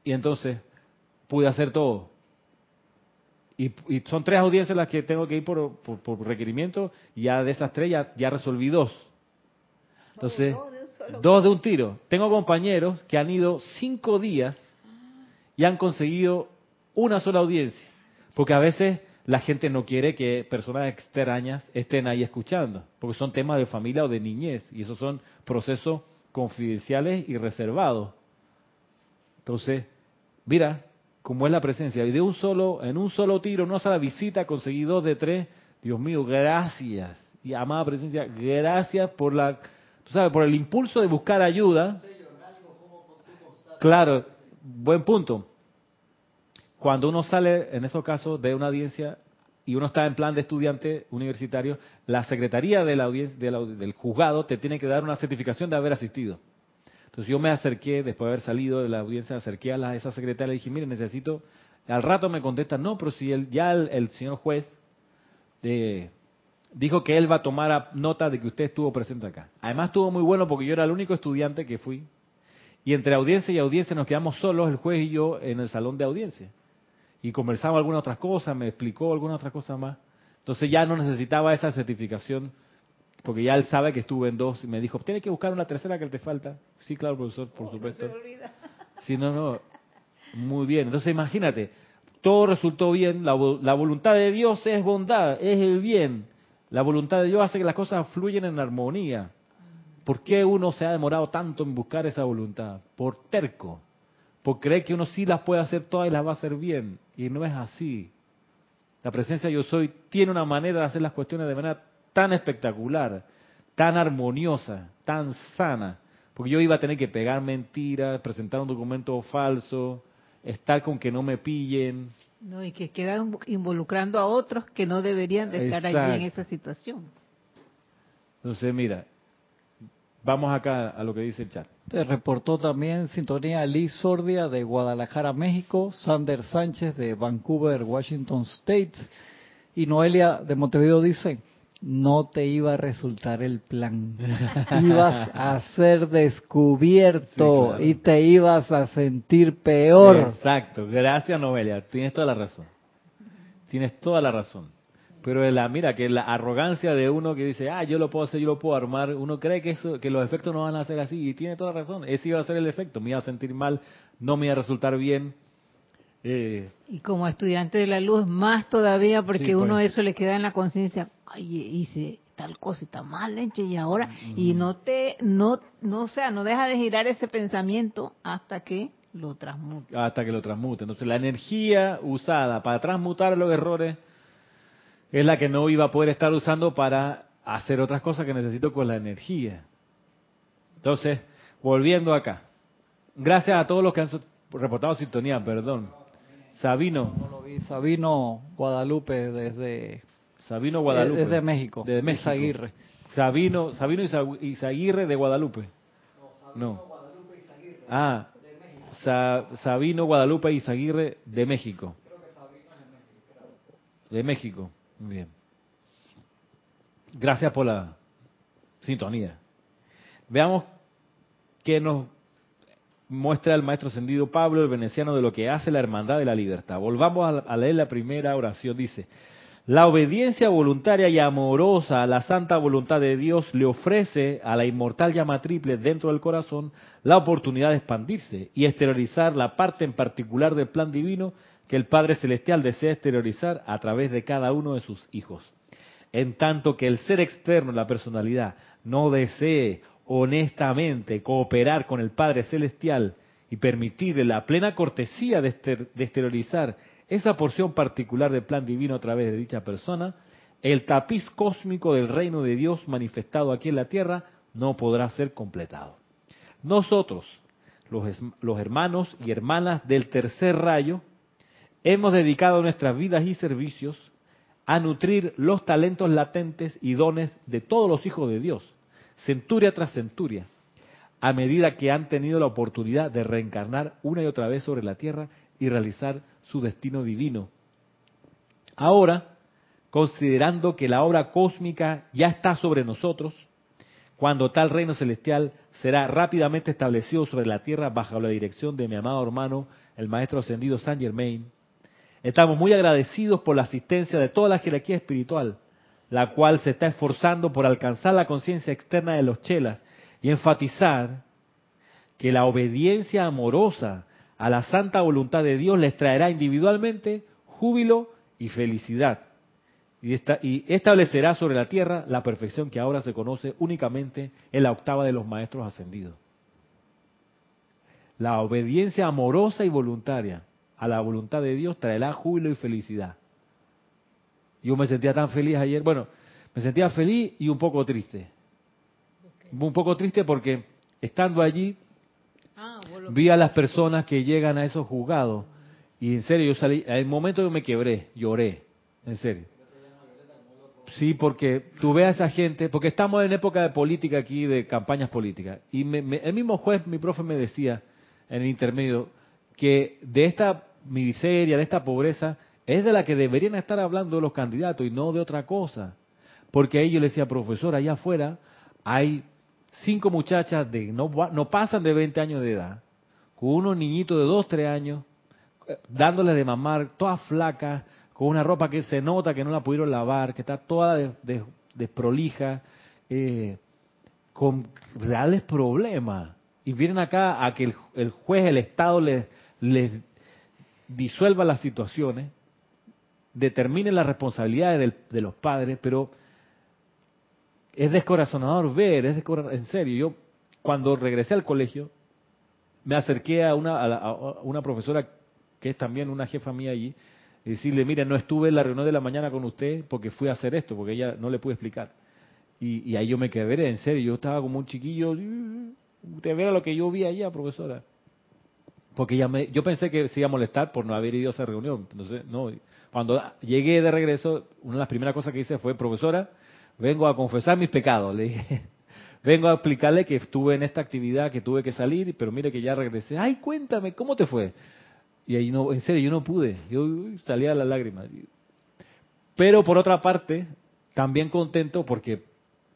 Y entonces pude hacer todo. Y, son tres audiencias las que tengo que ir por, requerimiento, y ya de esas tres ya, resolví dos. Entonces, dos de un tiro. Tengo compañeros que han ido cinco días y han conseguido una sola audiencia. Porque a veces la gente no quiere que personas extrañas estén ahí escuchando, porque son temas de familia o de niñez, y esos son procesos confidenciales y reservados. Entonces, mira, como es la presencia. Y de un solo, en un solo tiro, no la visita, conseguí dos de tres. Dios mío, gracias. Y amada presencia, gracias por la, sabes, por el impulso de buscar ayuda. Claro, buen punto. Cuando uno sale, en esos casos, de una audiencia y uno está en plan de estudiante universitario, la secretaría de la audiencia, del juzgado te tiene que dar una certificación de haber asistido. Entonces yo me acerqué, después de haber salido de la audiencia, acerqué a, la, esa secretaria y dije, mire, necesito... Al rato me contesta, no, pero si el, ya el, señor juez eh, dijo que él va a tomar nota de que usted estuvo presente acá. Además estuvo muy bueno porque yo era el único estudiante que fui. Y entre audiencia y audiencia nos quedamos solos, el juez y yo, en el salón de audiencia. Y conversamos algunas otras cosas, me explicó algunas otras cosas más. Entonces ya no necesitaba esa certificación porque ya él sabe que estuve en dos y me dijo, tienes que buscar una tercera que te falta. Sí, claro, profesor, por supuesto. Sí, no, no. Muy bien. Entonces imagínate, todo resultó bien, la, la, voluntad de Dios es bondad, es el bien. La voluntad de Dios hace que las cosas fluyan en armonía. ¿Por qué uno se ha demorado tanto en buscar esa voluntad? Por terco. Por creer que uno sí las puede hacer todas y las va a hacer bien. Y no es así. La presencia yo soy tiene una manera de hacer las cuestiones de manera tan espectacular, tan armoniosa, tan sana, porque yo iba a tener que pegar mentiras, presentar un documento falso, estar con que no me pillen. No, y que quedan involucrando a otros que no deberían de estar allí en esa situación. Entonces, mira, vamos acá a lo que dice el chat. Te reportó también sintonía Liz Sordia de Guadalajara, México, Sander Sánchez de Vancouver, Washington State y Noelia de Montevideo dice, no te iba a resultar el plan. ibas a ser descubierto y te ibas a sentir peor. Exacto, gracias Noelia, tienes toda la razón. Tienes toda la razón. Pero la, mira, que la arrogancia de uno que dice, ah, yo lo puedo hacer, yo lo puedo armar, uno cree que eso, que los efectos no van a ser así, y tiene toda razón. Ese iba a ser el efecto, me iba a sentir mal, no me iba a resultar bien. Eh, y como estudiante de la luz, más todavía, porque uno pues. eso le queda en la conciencia, ay, hice tal cosa, está mal, leche, y ahora, y no te, no, no, o sea, no deja de girar ese pensamiento hasta que lo transmute. Hasta que lo transmute. Entonces, la energía usada para transmutar los errores es la que no iba a poder estar usando para hacer otras cosas que necesito con la energía. Entonces, volviendo acá. Gracias a todos los que han reportado sintonía, perdón. Sabino. Sabino Guadalupe desde Sabino Guadalupe. Desde México. Desde México. Sabino, Sabino Izaguirre de Guadalupe. No. Guadalupe Izaguirre. Ah, Sabino Guadalupe Izaguirre de México. De México. Muy bien. Gracias por la sintonía. Veamos qué nos muestra el maestro ascendido Pablo, el veneciano, de lo que hace la hermandad de la libertad. Volvamos a leer la primera oración. Dice, la obediencia voluntaria y amorosa a la santa voluntad de Dios le ofrece a la inmortal llama triple dentro del corazón la oportunidad de expandirse y exteriorizar la parte en particular del plan divino que el Padre Celestial desea exteriorizar a través de cada uno de sus hijos. En tanto que el ser externo, la personalidad, no desee honestamente cooperar con el Padre Celestial y permitirle la plena cortesía de, exteriorizar esa porción particular del plan divino a través de dicha persona, el tapiz cósmico del reino de Dios manifestado aquí en la tierra no podrá ser completado. Nosotros, los, hermanos y hermanas del tercer rayo, Hemos dedicado nuestras vidas y servicios a nutrir los talentos latentes y dones de todos los hijos de Dios, centuria tras centuria, a medida que han tenido la oportunidad de reencarnar una y otra vez sobre la tierra y realizar su destino divino. Ahora, considerando que la obra cósmica ya está sobre nosotros, cuando tal reino celestial será rápidamente establecido sobre la tierra bajo la dirección de mi amado hermano, el Maestro Ascendido Saint Germain, Estamos muy agradecidos por la asistencia de toda la jerarquía espiritual, la cual se está esforzando por alcanzar la conciencia externa de los chelas y enfatizar que la obediencia amorosa a la santa voluntad de Dios les traerá individualmente júbilo y felicidad y, y establecerá sobre la tierra la perfección que ahora se conoce únicamente en la octava de los maestros ascendidos. La obediencia amorosa y voluntaria a la voluntad de Dios traerá júbilo y felicidad. Yo me sentía tan feliz ayer, bueno, me sentía feliz y un poco triste. Un poco triste porque estando allí vi a las personas que llegan a esos juzgados y en serio yo salí, en el momento yo me quebré, lloré, en serio. Sí, porque tú ves a esa gente, porque estamos en época de política aquí, de campañas políticas, y el mismo juez, mi profe me decía en el intermedio, que de esta miseria, de esta pobreza, es de la que deberían estar hablando los candidatos y no de otra cosa. Porque ahí yo le decía, profesor, allá afuera hay cinco muchachas de no, no pasan de 20 años de edad, con unos niñitos de 2, 3 años, dándoles de mamar, todas flacas, con una ropa que se nota que no la pudieron lavar, que está toda desprolija, eh, con reales problemas. Y vienen acá a que el, juez, el Estado les, disuelva las situaciones, determine las responsabilidades de los padres, pero es descorazonador ver, es en serio. Yo cuando regresé al colegio me acerqué a una, profesora que es también una jefa mía allí y decirle, mire, no estuve en la reunión de la mañana con usted porque fui a hacer esto, porque ella no le pude explicar. Y, ahí yo me quedé, en serio, yo estaba como un chiquillo, usted verá lo que yo vi allá, profesora. Porque ya me, yo pensé que se iba a molestar por no haber ido a esa reunión. Entonces, no, cuando llegué de regreso, una de las primeras cosas que hice fue, profesora, vengo a confesar mis pecados. Le dije, vengo a explicarle que estuve en esta actividad, que tuve que salir, pero mire que ya regresé. Ay, cuéntame, ¿cómo te fue? Y ahí no, en serio, yo no pude. Yo salía a las lágrimas. Pero por otra parte, también contento porque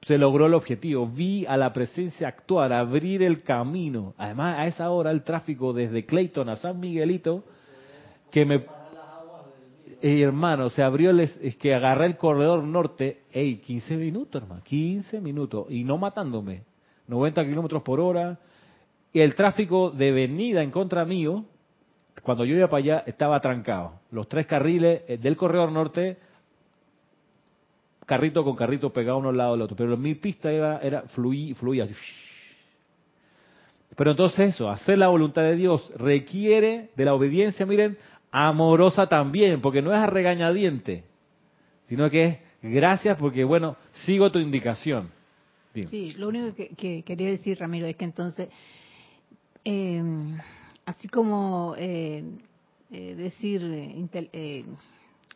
se logró el objetivo. Vi a la presencia actuar, abrir el camino. Además, a esa hora el tráfico desde Clayton a San Miguelito, que me... hermano, se abrió, el, es que agarré el corredor norte, ey, 15 minutos, hermano, 15 minutos, y no matándome, 90 kilómetros por hora, y el tráfico de venida en contra mío, cuando yo iba para allá, estaba trancado. Los tres carriles eh, del corredor norte carrito con carrito pegado uno al lado del otro. Pero mi pista era, era fluía, fluía así. Pero entonces eso, hacer la voluntad de Dios requiere de la obediencia, miren, amorosa también, porque no es a regañadiente, sino que es gracias porque, bueno, sigo tu indicación. Sí, lo único que, quería decir, Ramiro, es que entonces, eh, así como eh, eh, decir,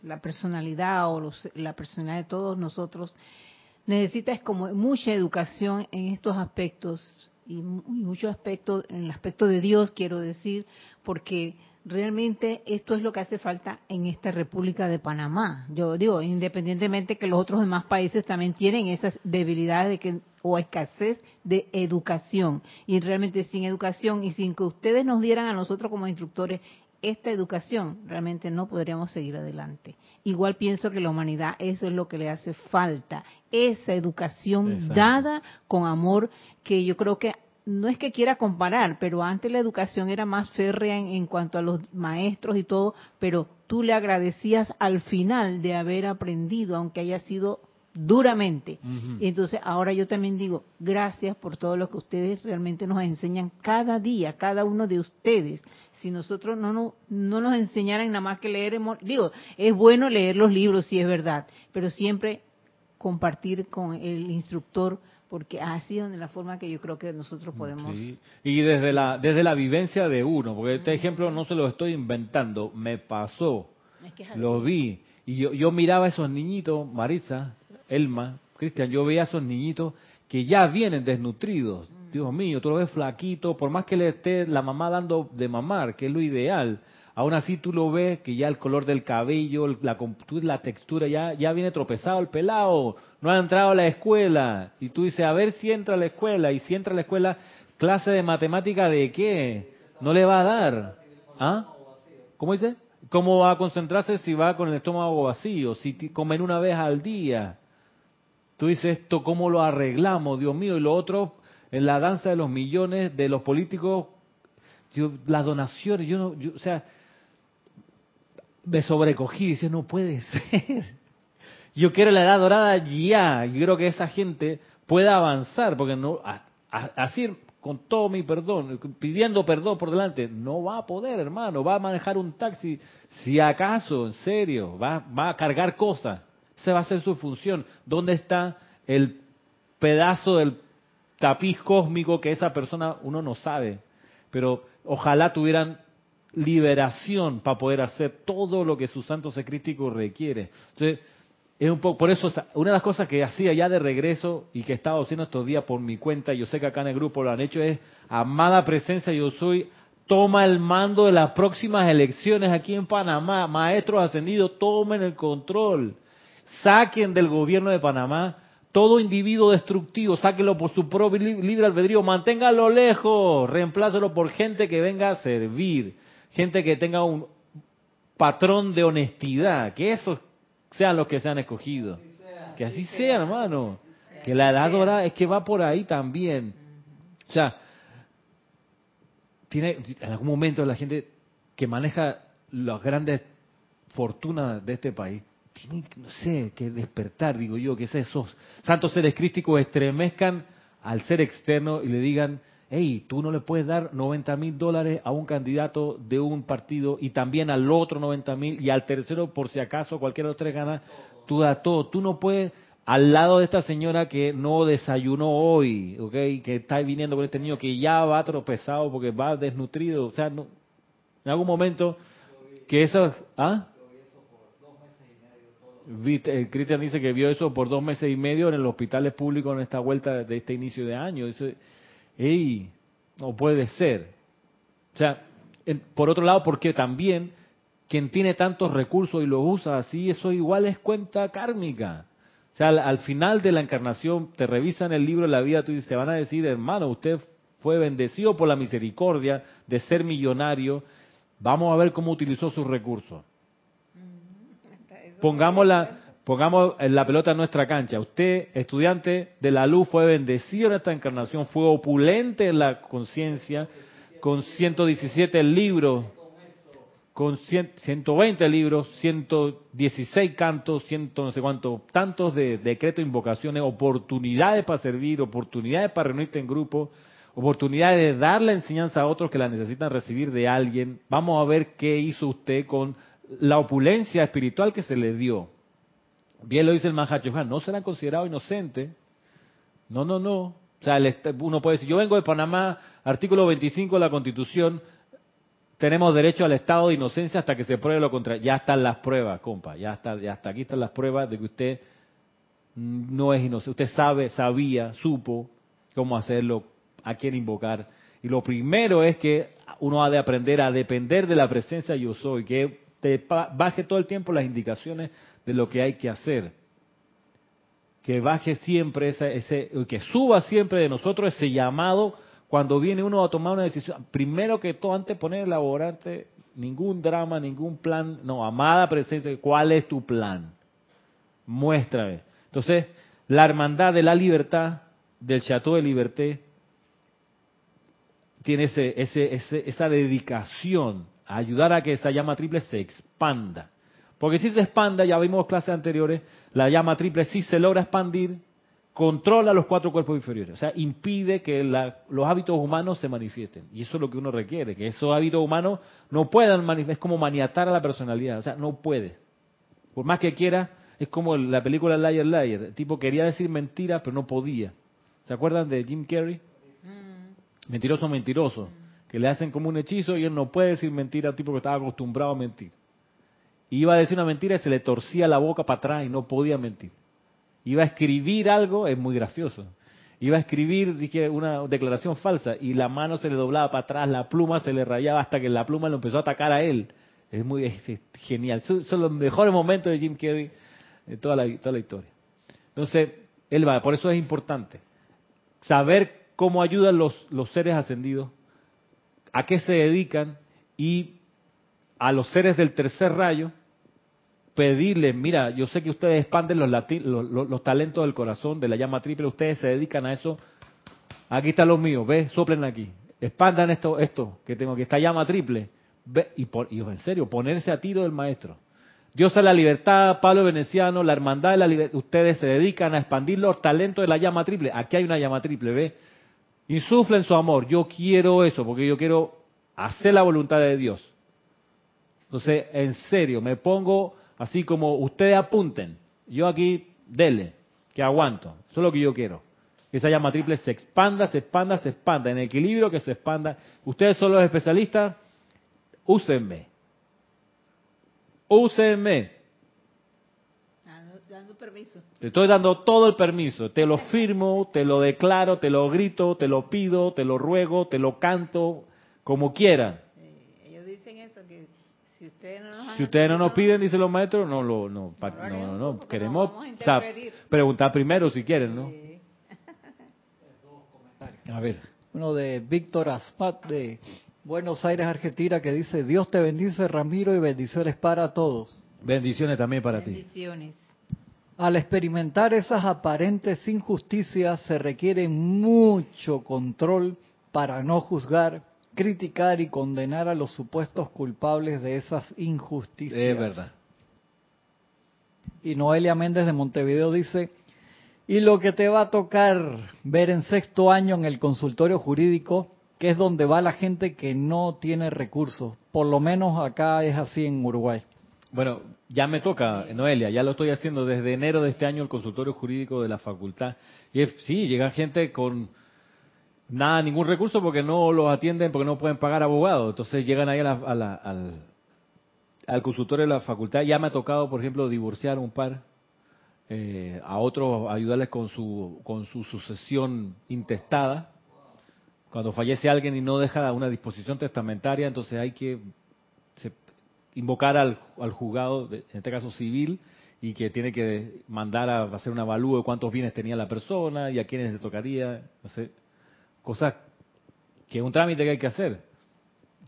la personalidad o la personalidad de todos nosotros necesita es como mucha educación en estos aspectos y, mucho aspecto en el aspecto de Dios quiero decir porque realmente esto es lo que hace falta en esta República de Panamá. Yo digo, independientemente que los otros demás países también tienen esas debilidades de que, o escasez de educación. Y realmente sin educación y sin que ustedes nos dieran a nosotros como instructores esta educación, realmente no podríamos seguir adelante. Igual pienso que la humanidad eso es lo que le hace falta, esa educación dada con amor que yo creo que no es que quiera comparar, pero antes la educación era más férrea en, cuanto a los maestros y todo, pero tú le agradecías al final de haber aprendido, aunque haya sido duramente. y entonces ahora yo también digo, gracias por todo lo que ustedes realmente nos enseñan cada día, cada uno de ustedes si nosotros no, no, no nos enseñaran nada más que leer, digo, es bueno leer los libros, sí es verdad, pero siempre compartir con el instructor porque así es la forma que yo creo que nosotros podemos y desde la desde la vivencia de uno porque este ejemplo no se lo estoy inventando me pasó lo vi y yo yo miraba a esos niñitos Maritza Elma Cristian yo veía a esos niñitos que ya vienen desnutridos. Dios mío, tú lo ves flaquito, por más que le esté la mamá dando de mamar, que es lo ideal, aún así tú lo ves que ya el color del cabello, la, la textura, ya, ya viene tropezado el pelado, no ha entrado a la escuela. Y tú dices, a ver si entra a la escuela, y si entra a la escuela, clase de matemática de qué? No le va a dar. ¿Ah? ¿Cómo dice? ¿Cómo va a concentrarse si va con el estómago vacío? Si comen una vez al día. Tú dices esto, ¿cómo lo arreglamos, Dios mío? Y lo otro, en la danza de los millones de los políticos, las donaciones, yo no, o sea, me sobrecogí y dice, no puede ser. Yo quiero la edad dorada ya. Yo quiero que esa gente pueda avanzar, porque no, así con todo mi perdón, pidiendo perdón por delante, no va a poder, hermano. Va a manejar un taxi, si acaso, en serio, va, va a cargar cosas. Esa va a ser su función. ¿Dónde está el pedazo del tapiz cósmico que esa persona uno no sabe, pero ojalá tuvieran liberación para poder hacer todo lo que su santo secrístico requiere. Entonces, es un poco, por eso, una de las cosas que hacía ya de regreso y que he estado haciendo estos días por mi cuenta, yo sé que acá en el grupo lo han hecho, es, amada presencia, yo soy, toma el mando de las próximas elecciones aquí en Panamá, maestros ascendidos, tomen el control, saquen del gobierno de Panamá todo individuo destructivo, sáquelo por su propio libre albedrío, manténgalo lejos, reemplácelo por gente que venga a servir, gente que tenga un patrón de honestidad, que esos sean los que sean escogidos. Que así sea, hermano. Que la edad dorada es que va por ahí también. O sea, tiene en algún momento la gente que maneja las grandes fortunas de este país tienen, no sé, que despertar, digo yo, que esos santos seres crísticos estremezcan al ser externo y le digan, hey, tú no le puedes dar 90 mil dólares a un candidato de un partido y también al otro 90 mil y al tercero, por si acaso cualquiera de los tres gana, tú das todo. Tú no puedes al lado de esta señora que no desayunó hoy, ¿ok? Que está viniendo con este niño que ya va tropezado porque va desnutrido. O sea, no, en algún momento que eso... ¿Ah? Eh, Cristian dice que vio eso por dos meses y medio en los hospitales públicos en esta vuelta de este inicio de año. Eso, ¡Ey! No puede ser. O sea, por otro lado, porque también quien tiene tantos recursos y los usa así, eso igual es cuenta kármica. O sea, al, final de la encarnación, te revisan el libro de la vida y te van a decir, hermano, usted fue bendecido por la misericordia de ser millonario. Vamos a ver cómo utilizó sus recursos. Pongamos la, pongamos la pelota en nuestra cancha. Usted, estudiante de la luz, fue bendecido en esta encarnación, fue opulente en la conciencia, con 117 libros con 120 libros, 116 cantos, ciento no sé cuánto, tantos de decretos, invocaciones, oportunidades para servir, oportunidades para reunirte en grupo, oportunidades de dar la enseñanza a otros que la necesitan recibir de alguien. Vamos a ver qué hizo usted con la opulencia espiritual que se le dio. Bien lo dice el Mahachohan, no serán considerados inocentes. No, no, no. O sea, uno puede decir, yo vengo de Panamá, artículo 25 de la Constitución, tenemos derecho al estado de inocencia hasta que se pruebe lo contrario. Ya están las pruebas, compa. Ya está, ya está. Aquí están las pruebas de que usted no es inocente. Usted sabe, sabía, supo cómo hacerlo, a quién invocar. Y lo primero es que uno ha de aprender a depender de la presencia yo soy, que te baje todo el tiempo las indicaciones de lo que hay que hacer. Que baje siempre ese, ese que suba siempre de nosotros ese llamado cuando viene uno a tomar una decisión, primero que todo, antes de poner elaborarte ningún drama, ningún plan, no, amada presencia, ¿cuál es tu plan? Muéstrame. Entonces, la hermandad de la libertad, del Chateau de Liberté, tiene ese, ese, esa dedicación a ayudar a que esa llama triple se expanda. Porque si se expanda, ya vimos clases anteriores, la llama triple sí se logra expandir, controla los cuatro cuerpos inferiores, o sea, impide que los hábitos humanos se manifiesten. Y eso es lo que uno requiere, que esos hábitos humanos no puedan manifestar, es como maniatar a la personalidad, o sea, no puede. Por más que quiera, es como la película Liar Liar, el tipo quería decir mentiras, pero no podía. ¿Se acuerdan de Jim Carrey? Mm. Mentiroso, mentiroso. Que le hacen como un hechizo y él no puede decir mentira al tipo que estaba acostumbrado a mentir. Iba a decir una mentira y se le torcía la boca para atrás y no podía mentir iba a escribir algo, es muy gracioso. Iba a escribir, dije, una declaración falsa y la mano se le doblaba para atrás, la pluma se le rayaba hasta que la pluma lo empezó a atacar a él. Es muy genial. Son, los mejores momentos de Jim Carrey de toda la, toda la historia. Entonces, él va, por eso es importante saber cómo ayudan los, los seres ascendidos, a qué se dedican y a los seres del tercer rayo, pedirle, mira, yo sé que ustedes expanden los, los, talentos del corazón, de la llama triple, ustedes se dedican a eso. Aquí están los míos, ve, soplen aquí. Expandan esto, esto que tengo aquí, esta llama triple. Ve, y, por, y en serio, ponerse a tiro del maestro. Dios a la libertad, Pablo Veneciano, la hermandad de la libertad. Ustedes se dedican a expandir los talentos de la llama triple. Aquí hay una llama triple, ve. Insuflen su amor. Yo quiero eso, porque yo quiero hacer la voluntad de Dios. Entonces, en serio, me pongo Así como ustedes apunten, yo aquí dele, que aguanto. Eso es lo que yo quiero. Que esa llama triple se expanda, se expanda, se expanda, en equilibrio que se expanda. Ustedes son los especialistas, úsenme. Úsenme. Dando permiso. Te estoy dando todo el permiso. Te lo firmo, te lo declaro, te lo grito, te lo pido, te lo ruego, te lo canto, como quieran. Si ustedes no nos, si ustedes no nos piden, dicen los maestros, no lo no, no, no, queremos preguntar primero si quieren, ¿no? A ver. Uno de Víctor Aspat de Buenos Aires, Argentina, que dice, Dios te bendice, Ramiro, y bendiciones para todos. Bendiciones también para ti. Bendiciones. Al experimentar esas aparentes injusticias se requiere mucho control para no juzgar, criticar y condenar a los supuestos culpables de esas injusticias. Es verdad. Y Noelia Méndez de Montevideo dice, y lo que te va a tocar ver en sexto año en el consultorio jurídico, que es donde va la gente que no tiene recursos. Por lo menos acá es así en Uruguay. Bueno, ya me toca, Noelia, ya lo estoy haciendo desde enero de este año el consultorio jurídico de la facultad. Y sí, llega gente con nada, ningún recurso porque no los atienden, porque no pueden pagar abogados. Entonces llegan ahí al, al consultorio de la facultad. Ya me ha tocado, por ejemplo, divorciar un par, eh, a otros ayudarles con su, con su sucesión intestada. Cuando fallece alguien y no deja una disposición testamentaria, entonces hay que invocar al, al juzgado, en este caso civil, y que tiene que mandar a hacer un avalúo de cuántos bienes tenía la persona y a quiénes le tocaría. No sé, cosas que es un trámite que hay que hacer.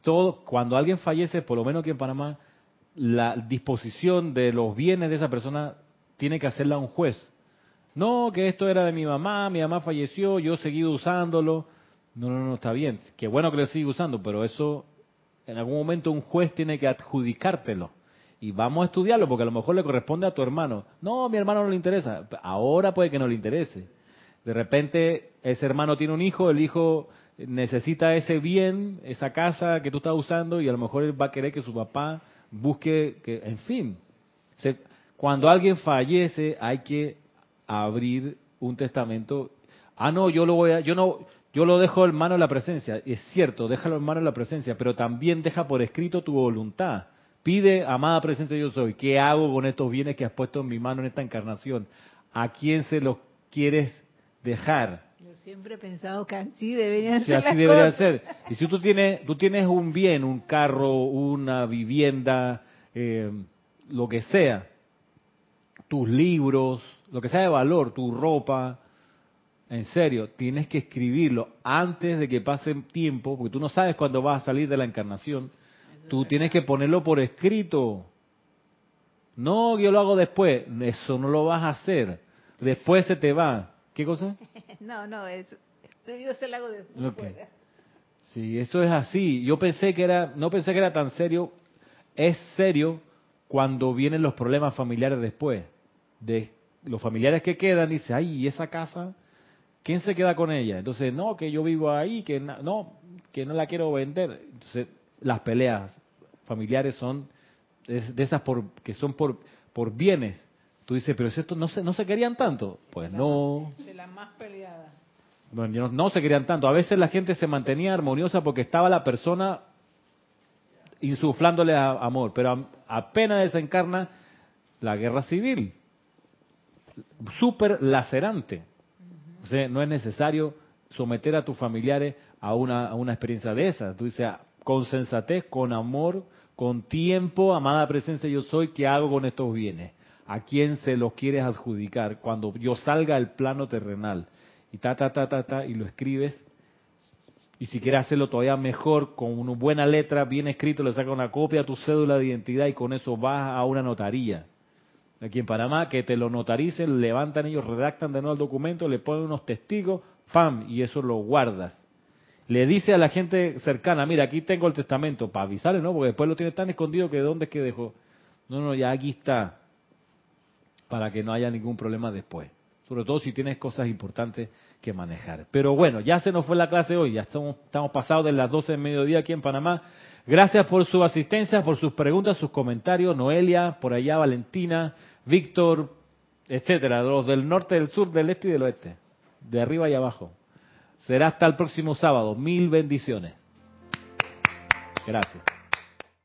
Todo, cuando alguien fallece, por lo menos aquí en Panamá, la disposición de los bienes de esa persona tiene que hacerla un juez. No, que esto era de mi mamá, mi mamá falleció, yo he seguido usándolo. No, no, no, está bien. Qué bueno que lo siga usando, pero eso en algún momento un juez tiene que adjudicártelo. Y vamos a estudiarlo porque a lo mejor le corresponde a tu hermano. No, mi hermano no le interesa. Ahora puede que no le interese. De repente ese hermano tiene un hijo, el hijo necesita ese bien, esa casa que tú estás usando y a lo mejor él va a querer que su papá busque, que, en fin. cuando alguien fallece hay que abrir un testamento. Ah, no, yo lo voy a, yo no, yo lo dejo en mano la presencia. Es cierto, déjalo en mano la presencia, pero también deja por escrito tu voluntad. Pide, amada presencia yo soy, ¿qué hago con estos bienes que has puesto en mi mano en esta encarnación? ¿A quién se los quieres dejar. Yo siempre he pensado que así deberían ser. así debería ser. Y si tú tienes, tú tienes un bien, un carro, una vivienda, eh, lo que sea, tus libros, lo que sea de valor, tu ropa, en serio, tienes que escribirlo antes de que pase tiempo, porque tú no sabes cuándo vas a salir de la encarnación. tú tienes que ponerlo por escrito. No, yo lo hago después. Eso no lo vas a hacer. Después se te va. ¿Qué cosa? no, no, es, yo se lo hago de Sí, eso es así. Yo pensé que era, no pensé que era tan serio. Es serio cuando vienen los problemas familiares después. De los familiares que quedan, dice, ay, ¿y esa casa? ¿Quién se queda con ella? Entonces, no, que yo vivo ahí, que no, que no la quiero vender. Entonces, las peleas familiares son de esas por, que son por, por bienes Tú dices, pero si esto no se, no se querían tanto. Pues no. De la más peleada. Bueno, no, se querían tanto. A veces la gente se mantenía armoniosa porque estaba la persona insuflándole amor, pero apenas desencarna la guerra civil. Súper lacerante. O sea, no es necesario someter a tus familiares a una, a una experiencia de esas. Tú dices, con sensatez, con amor, con tiempo, amada presencia yo soy, ¿qué hago con estos bienes? A quién se los quieres adjudicar cuando yo salga al plano terrenal. Y ta, ta, ta, ta, ta, y lo escribes. Y si quieres hacerlo todavía mejor, con una buena letra, bien escrito, le sacas una copia a tu cédula de identidad y con eso vas a una notaría. Aquí en Panamá, que te lo notaricen, levantan ellos, redactan de nuevo el documento, le ponen unos testigos, ¡pam! Y eso lo guardas. Le dice a la gente cercana, mira, aquí tengo el testamento, para avisarle, ¿no? Porque después lo tiene tan escondido que ¿dónde es que dejó? No, no, ya aquí está para que no haya ningún problema después. Sobre todo si tienes cosas importantes que manejar. Pero bueno, ya se nos fue la clase hoy, ya estamos, estamos pasados de las 12 del mediodía aquí en Panamá. Gracias por su asistencia, por sus preguntas, sus comentarios. Noelia, por allá Valentina, Víctor, etcétera, los del norte, del sur, del este y del oeste, de arriba y abajo. Será hasta el próximo sábado. Mil bendiciones. Gracias.